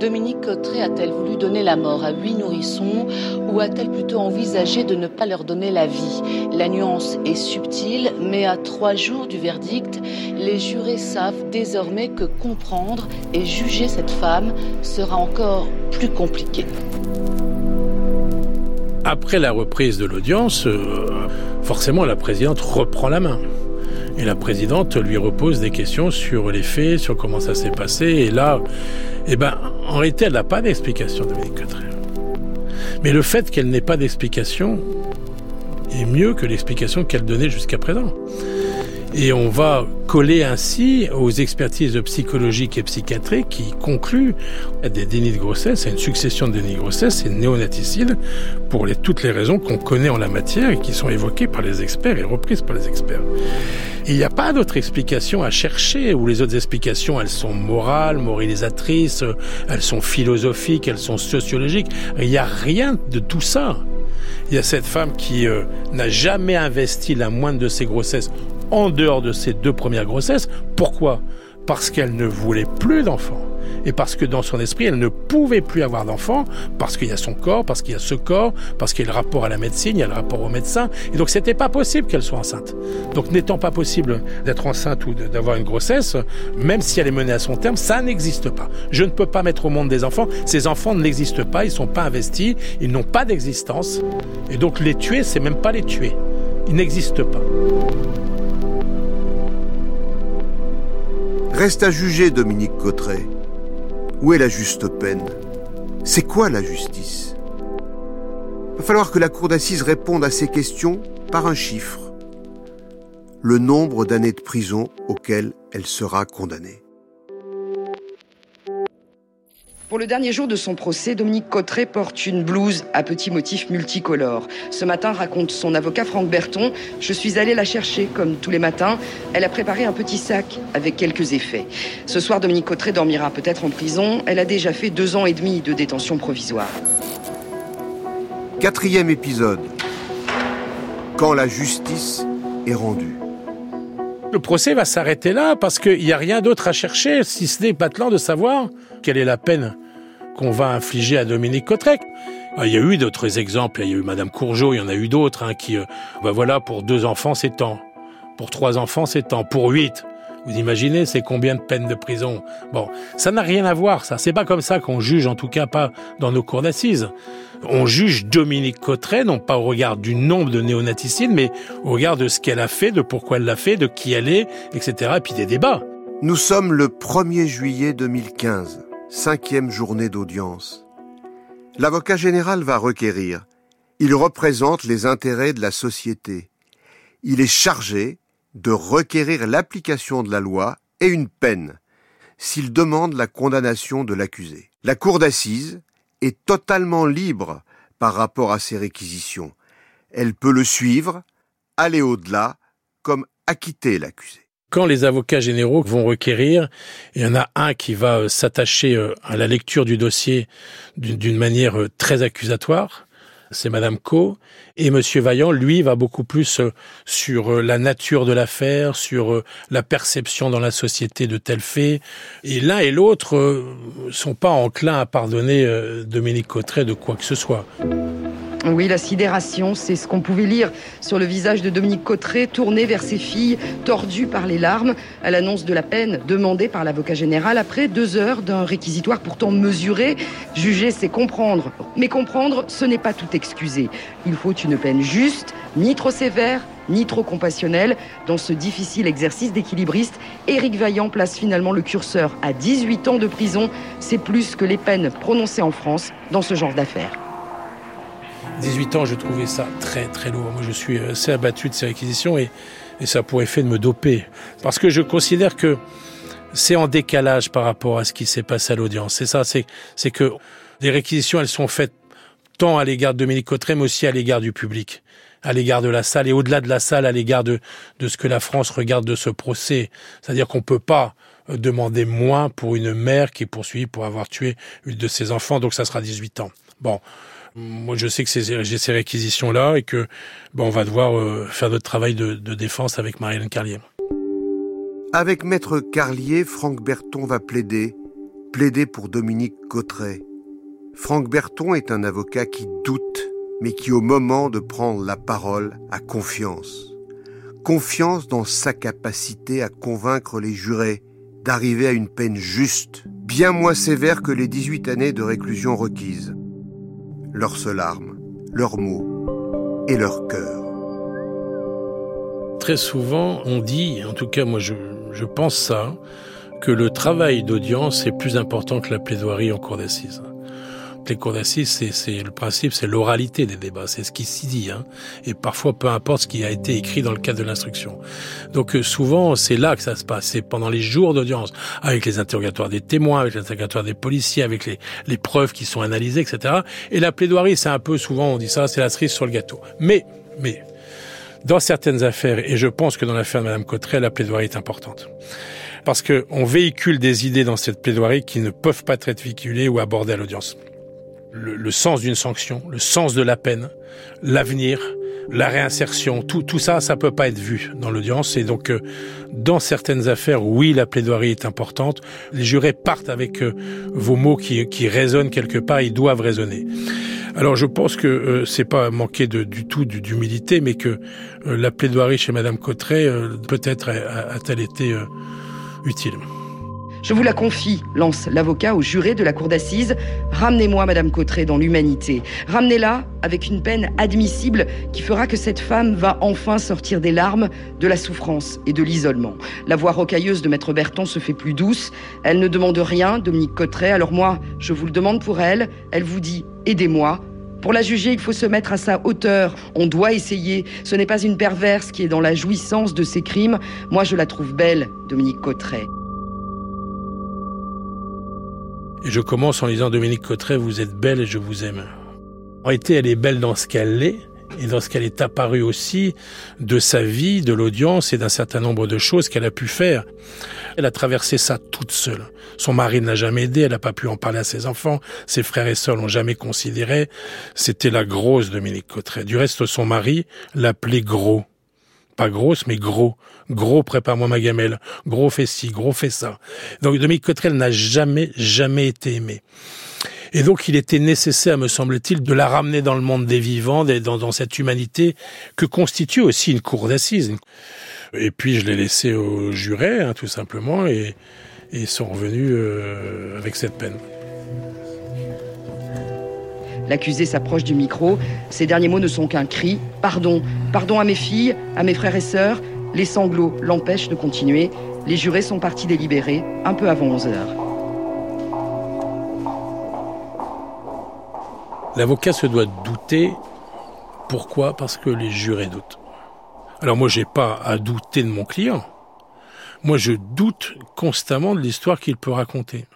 Dominique Cotteret a-t-elle voulu donner la mort à huit nourrissons ou a-t-elle plutôt envisagé de ne pas leur donner la vie? La nuance est subtile, mais à trois jours du verdict, les jurés savent désormais que comprendre et juger cette femme sera encore plus compliqué. Après la reprise de l'audience, euh, forcément la présidente reprend la main. Et la présidente lui repose des questions sur les faits, sur comment ça s'est passé. Et là, eh ben, en réalité, elle n'a pas d'explication, Dominique Cotteret. Mais le fait qu'elle n'ait pas d'explication est mieux que l'explication qu'elle donnait jusqu'à présent. Et on va coller ainsi aux expertises psychologiques et psychiatriques qui concluent à des dénis de grossesse, à une succession de dénis de grossesse et de néonaticides pour toutes les raisons qu'on connaît en la matière et qui sont évoquées par les experts et reprises par les experts. Il n'y a pas d'autre explication à chercher, où les autres explications, elles sont morales, moralisatrices, elles sont philosophiques, elles sont sociologiques. Il n'y a rien de tout ça. Il y a cette femme qui euh, n'a jamais investi la moindre de ses grossesses en dehors de ses deux premières grossesses. Pourquoi? Parce qu'elle ne voulait plus d'enfants. Et parce que dans son esprit, elle ne pouvait plus avoir d'enfants, parce qu'il y a son corps, parce qu'il y a ce corps, parce qu'il y a le rapport à la médecine, il y a le rapport au médecin. Et donc, c'était pas possible qu'elle soit enceinte. Donc, n'étant pas possible d'être enceinte ou d'avoir une grossesse, même si elle est menée à son terme, ça n'existe pas. Je ne peux pas mettre au monde des enfants. Ces enfants n'existent pas, ils sont pas investis, ils n'ont pas d'existence. Et donc, les tuer, c'est même pas les tuer. Ils n'existent pas. Reste à juger Dominique Cotteret. Où est la juste peine? C'est quoi la justice? Va falloir que la Cour d'assises réponde à ces questions par un chiffre. Le nombre d'années de prison auxquelles elle sera condamnée. Pour le dernier jour de son procès, Dominique Cotteret porte une blouse à petits motifs multicolores. Ce matin, raconte son avocat Franck Berton, je suis allé la chercher comme tous les matins. Elle a préparé un petit sac avec quelques effets. Ce soir, Dominique Cotteret dormira peut-être en prison. Elle a déjà fait deux ans et demi de détention provisoire. Quatrième épisode. Quand la justice est rendue. Le procès va s'arrêter là parce qu'il n'y a rien d'autre à chercher, si ce n'est maintenant de savoir quelle est la peine qu'on va infliger à Dominique Cotrec. Ah, il y a eu d'autres exemples, il y a eu Madame Courgeot, il y en a eu d'autres, hein, qui, bah voilà, pour deux enfants, c'est temps. Pour trois enfants, c'est temps. Pour huit, vous imaginez, c'est combien de peines de prison Bon, ça n'a rien à voir, ça. C'est pas comme ça qu'on juge, en tout cas pas dans nos cours d'assises. On juge Dominique Cotteret, non pas au regard du nombre de néonaticides, mais au regard de ce qu'elle a fait, de pourquoi elle l'a fait, de qui elle est, etc. Et puis des débats. Nous sommes le 1er juillet 2015 cinquième journée d'audience. L'avocat général va requérir. Il représente les intérêts de la société. Il est chargé de requérir l'application de la loi et une peine s'il demande la condamnation de l'accusé. La cour d'assises est totalement libre par rapport à ces réquisitions. Elle peut le suivre, aller au-delà, comme acquitter l'accusé quand les avocats généraux vont requérir, il y en a un qui va euh, s'attacher euh, à la lecture du dossier d'une manière euh, très accusatoire, c'est Madame Co. Et Monsieur Vaillant, lui, va beaucoup plus sur la nature de l'affaire, sur la perception dans la société de tels faits. Et l'un et l'autre sont pas enclins à pardonner Dominique Cotteret de quoi que ce soit. Oui, la sidération, c'est ce qu'on pouvait lire sur le visage de Dominique Cotteret, tourné vers ses filles, tordues par les larmes, à l'annonce de la peine demandée par l'avocat général après deux heures d'un réquisitoire pourtant mesuré. Juger, c'est comprendre. Mais comprendre, ce n'est pas tout excuser. Il faut une peine juste, ni trop sévère, ni trop compassionnelle. Dans ce difficile exercice d'équilibriste, Éric Vaillant place finalement le curseur à 18 ans de prison. C'est plus que les peines prononcées en France dans ce genre d'affaires. 18 ans, je trouvais ça très très lourd. Moi, je suis assez abattu de ces réquisitions et, et ça pourrait effet de me doper. Parce que je considère que c'est en décalage par rapport à ce qui s'est passé à l'audience. C'est ça, c'est, c'est que les réquisitions, elles sont faites tant à l'égard de Dominique Cotteret, mais aussi à l'égard du public, à l'égard de la salle et au-delà de la salle, à l'égard de, de ce que la France regarde de ce procès. C'est-à-dire qu'on peut pas euh, demander moins pour une mère qui est poursuivie pour avoir tué une de ses enfants, donc ça sera 18 ans. Bon, moi, je sais que j'ai ces réquisitions-là et que bon, on va devoir euh, faire notre travail de, défense avec Marielle Carlier. Avec Maître Carlier, Franck Berton va plaider, plaider pour Dominique Cotteret. Franck Berton est un avocat qui doute, mais qui au moment de prendre la parole a confiance. Confiance dans sa capacité à convaincre les jurés d'arriver à une peine juste, bien moins sévère que les 18 années de réclusion requises leurs seules armes, leurs mots et leur cœur. Très souvent, on dit, en tout cas moi je, je pense ça, que le travail d'audience est plus important que la plaidoirie en cour d'assises. Les cours d'assises, c'est le principe, c'est l'oralité des débats, c'est ce qui s'y dit, hein, et parfois peu importe ce qui a été écrit dans le cadre de l'instruction. Donc euh, souvent, c'est là que ça se passe, c'est pendant les jours d'audience, avec les interrogatoires des témoins, avec les interrogatoires des policiers, avec les, les preuves qui sont analysées, etc. Et la plaidoirie, c'est un peu souvent, on dit ça, c'est la cerise sur le gâteau. Mais, mais, dans certaines affaires, et je pense que dans l'affaire de Madame Cotteret, la plaidoirie est importante parce qu'on véhicule des idées dans cette plaidoirie qui ne peuvent pas être véhiculées ou abordées à l'audience le, le sens d'une sanction, le sens de la peine, l'avenir, la réinsertion, tout, tout ça, ça peut pas être vu dans l'audience. Et donc, euh, dans certaines affaires, oui, la plaidoirie est importante. Les jurés partent avec euh, vos mots qui, qui résonnent quelque part, ils doivent résonner. Alors, je pense que euh, c'est pas manquer de, du tout d'humilité, mais que la plaidoirie chez Madame Cotteret, peut-être a-t-elle été utile. Je vous la confie, lance l'avocat au juré de la cour d'assises. Ramenez-moi Madame Cotteret dans l'humanité. Ramenez-la avec une peine admissible qui fera que cette femme va enfin sortir des larmes, de la souffrance et de l'isolement. La voix rocailleuse de Maître Berton se fait plus douce. Elle ne demande rien, Dominique Cotteret. Alors moi, je vous le demande pour elle. Elle vous dit aidez-moi. Pour la juger, il faut se mettre à sa hauteur. On doit essayer. Ce n'est pas une perverse qui est dans la jouissance de ses crimes. Moi, je la trouve belle, Dominique Cotteret. Et je commence en disant Dominique Cotteret, vous êtes belle et je vous aime. En réalité, elle est belle dans ce qu'elle est et dans ce qu'elle est apparue aussi de sa vie, de l'audience et d'un certain nombre de choses qu'elle a pu faire. Elle a traversé ça toute seule. Son mari ne l'a jamais aidé, elle n'a pas pu en parler à ses enfants, ses frères et sœurs l'ont jamais considéré. C'était la grosse Dominique Cotteret. Du reste, son mari l'appelait gros. Pas grosse, mais gros. Gros, prépare-moi ma gamelle. Gros, fais ci, gros, fais ça. Donc, Dominique Cotrel n'a jamais, jamais été aimé. Et donc, il était nécessaire, me semble-t-il, de la ramener dans le monde des vivants, dans, dans cette humanité que constitue aussi une cour d'assises. Et puis, je l'ai laissé au juré, hein, tout simplement, et, ils sont revenus euh, avec cette peine. L'accusé s'approche du micro. Ses derniers mots ne sont qu'un cri. Pardon, pardon à mes filles, à mes frères et sœurs. Les sanglots l'empêchent de continuer. Les jurés sont partis délibérer un peu avant 11 heures. L'avocat se doit douter. Pourquoi? Parce que les jurés doutent. Alors moi, j'ai pas à douter de mon client. Moi, je doute constamment de l'histoire qu'il peut raconter.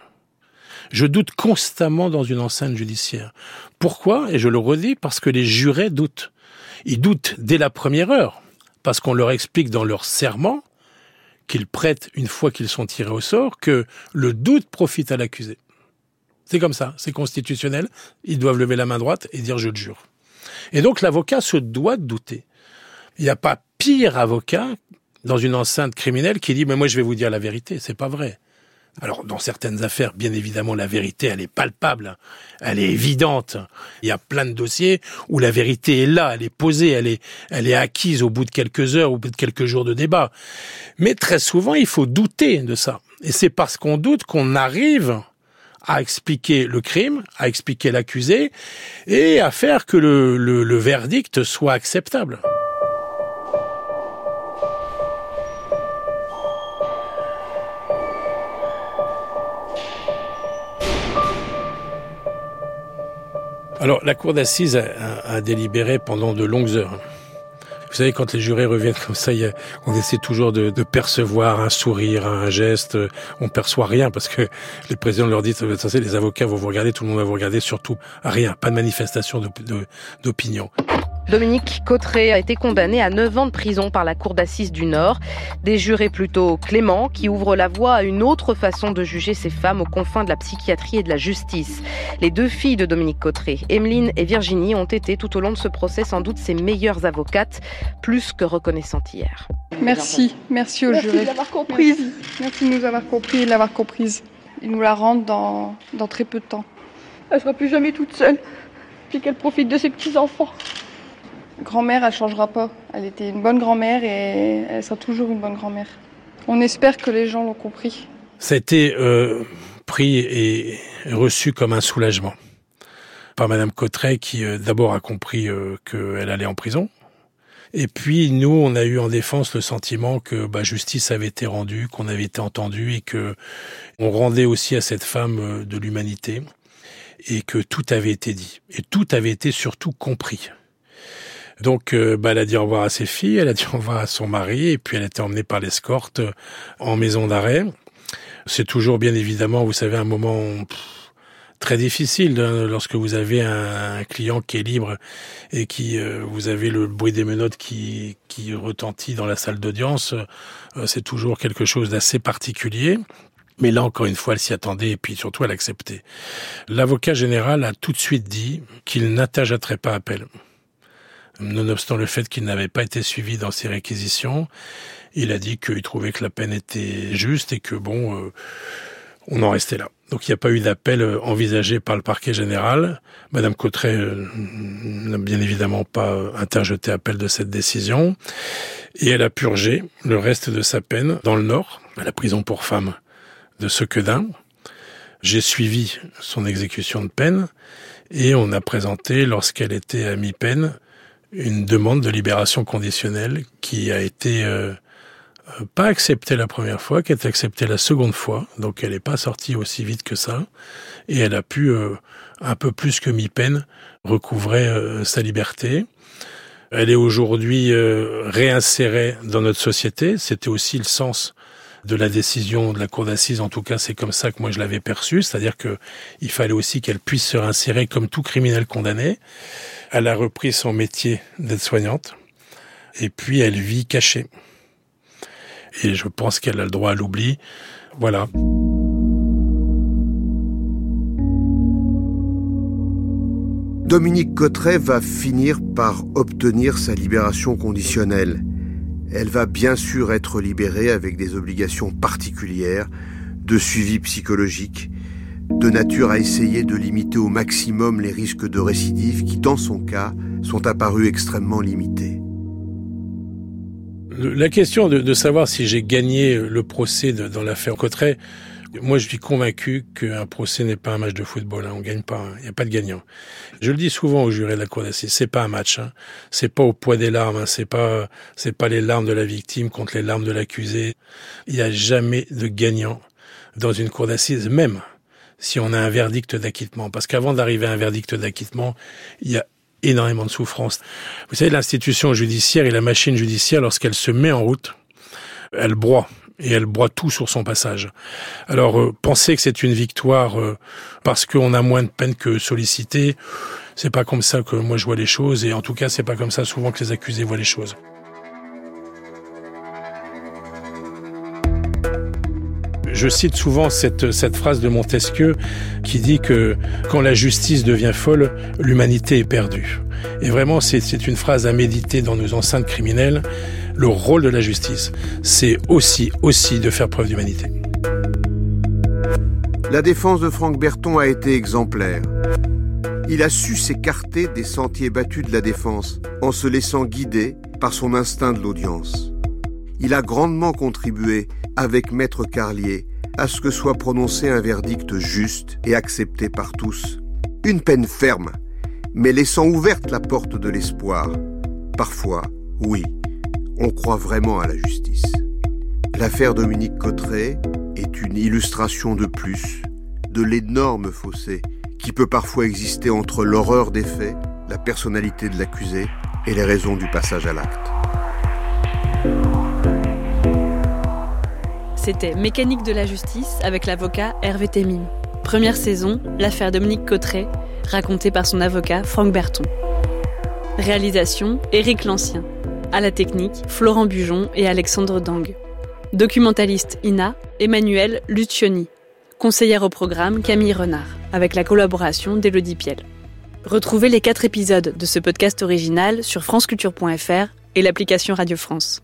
Je doute constamment dans une enceinte judiciaire. Pourquoi? Et je le redis, parce que les jurés doutent. Ils doutent dès la première heure, parce qu'on leur explique dans leur serment qu'ils prêtent, une fois qu'ils sont tirés au sort, que le doute profite à l'accusé. C'est comme ça, c'est constitutionnel. Ils doivent lever la main droite et dire je le jure. Et donc l'avocat se doit de douter. Il n'y a pas pire avocat dans une enceinte criminelle qui dit mais moi je vais vous dire la vérité, c'est pas vrai. Alors, dans certaines affaires, bien évidemment, la vérité, elle est palpable, elle est évidente. Il y a plein de dossiers où la vérité est là, elle est posée, elle est, acquise au bout de quelques heures, au bout de quelques jours de débat. Mais très souvent, il faut douter de ça. Et c'est parce qu'on doute qu'on arrive à expliquer le crime, à expliquer l'accusé, et à faire que le verdict soit acceptable. Alors, la cour d'assises a, délibéré pendant de longues heures. Vous savez, quand les jurés reviennent comme ça, on essaie toujours de, percevoir un sourire, un geste. On perçoit rien parce que les présidents leur disent, les avocats vont vous regarder, tout le monde va vous regarder, surtout rien, pas de manifestation d'opinion. Dominique Cotteret a été condamné à 9 ans de prison par la Cour d'assises du Nord. Des jurés plutôt cléments qui ouvrent la voie à une autre façon de juger ces femmes aux confins de la psychiatrie et de la justice. Les deux filles de Dominique Cotteret, Emeline et Virginie, ont été tout au long de ce procès sans doute ses meilleures avocates, plus que reconnaissantes hier. Merci, merci aux jurés. Merci de l'avoir comprise. Merci. de nous avoir compris et de l'avoir comprise. Ils nous la rendent dans, dans très peu de temps. Elle ne sera plus jamais toute seule, puis qu'elle profite de ses petits-enfants. Grand-mère, elle changera pas. Elle était une bonne grand-mère et elle sera toujours une bonne grand-mère. On espère que les gens l'ont compris. Ça a été euh, pris et reçu comme un soulagement par Madame Cotteret qui euh, d'abord a compris euh, qu'elle allait en prison. Et puis nous, on a eu en défense le sentiment que bah, justice avait été rendue, qu'on avait été entendu et que on rendait aussi à cette femme de l'humanité. et que tout avait été dit. Et tout avait été surtout compris. Donc, euh, bah, elle a dit au revoir à ses filles, elle a dit au revoir à son mari, et puis elle a été emmenée par l'escorte en maison d'arrêt. C'est toujours, bien évidemment, vous savez, un moment très difficile hein, lorsque vous avez un, client qui est libre et qui euh, vous avez le bruit des menottes qui, retentit dans la salle d'audience. Euh, c'est toujours quelque chose d'assez particulier. Mais là, encore une fois, elle s'y attendait et puis surtout, elle acceptait. L'avocat général a tout de suite dit qu'il n'attacherait pas appel. Nonobstant le fait qu'il n'avait pas été suivi dans ses réquisitions, il a dit qu'il trouvait que la peine était juste et que bon, euh, on en restait là. Donc il n'y a pas eu d'appel euh, envisagé par le parquet général. Madame Cotteret euh, n'a bien évidemment pas interjeté appel de cette décision. Et elle a purgé le reste de sa peine dans le Nord, à la prison pour femmes de Sequedin. J'ai suivi son exécution de peine et on a présenté, lorsqu'elle était à mi-peine, une demande de libération conditionnelle qui a été euh, pas acceptée la première fois, qui a été acceptée la seconde fois. Donc elle n'est pas sortie aussi vite que ça. Et elle a pu, euh, un peu plus que mi-peine, recouvrer euh, sa liberté. Elle est aujourd'hui réinsérée dans notre société. C'était aussi le sens de la décision de la cour d'assises. En tout cas, c'est comme ça que moi je l'avais perçu. C'est-à-dire que il fallait aussi qu'elle puisse se réinsérer comme tout criminel condamné. Elle a repris son métier d'aide-soignante. Et puis elle vit cachée. Et je pense qu'elle a le droit à l'oubli. Voilà. Dominique Cotteret va finir par obtenir sa libération conditionnelle. Elle va bien sûr être libérée avec des obligations particulières de suivi psychologique, de nature à essayer de limiter au maximum les risques de récidive qui, dans son cas, sont apparus extrêmement limités. La question de, savoir si j'ai gagné le procès dans l'affaire Cotteret, moi, je suis convaincu qu'un procès n'est pas un match de football. Hein. On gagne pas. Il hein. n'y a pas de gagnant. Je le dis souvent aux jurés de la cour d'assises. C'est pas un match. Hein. C'est pas au poids des larmes. Hein. C'est pas, c'est pas les larmes de la victime contre les larmes de l'accusé. Il n'y a jamais de gagnant dans une cour d'assises, même si on a un verdict d'acquittement. Parce qu'avant d'arriver à un verdict d'acquittement, il y a énormément de souffrance. Vous savez, l'institution judiciaire et la machine judiciaire, lorsqu'elle se met en route, elle broie et elle broie tout sur son passage. Alors, euh, penser que c'est une victoire euh, parce qu'on a moins de peine que sollicité, c'est pas comme ça que moi je vois les choses, et en tout cas, c'est pas comme ça souvent que les accusés voient les choses. Je cite souvent cette, phrase de Montesquieu qui dit que quand la justice devient folle, l'humanité est perdue. Et vraiment, c'est une phrase à méditer dans nos enceintes criminelles le rôle de la justice, c'est aussi, aussi de faire preuve d'humanité. La défense de Franck Berton a été exemplaire. Il a su s'écarter des sentiers battus de la défense en se laissant guider par son instinct de l'audience. Il a grandement contribué, avec Maître Carlier, à ce que soit prononcé un verdict juste et accepté par tous. Une peine ferme, mais laissant ouverte la porte de l'espoir. Parfois, oui, on croit vraiment à la justice. L'affaire Dominique Cotteret est une illustration de plus de l'énorme fossé qui peut parfois exister entre l'horreur des faits, la personnalité de l'accusé et les raisons du passage à l'acte. C'était Mécanique de la justice avec l'avocat Hervé Témine. Première saison, l'affaire Dominique Cotteret, racontée par son avocat Franck Berton. Réalisation Éric Lancien. À la technique, Florent Bujon et Alexandre Dang. Documentaliste Ina, Emmanuel Lucioni. Conseillère au programme Camille Renard, avec la collaboration d'Elodie Piel. Retrouvez les quatre épisodes de ce podcast original sur franceculture.fr et l'application Radio France.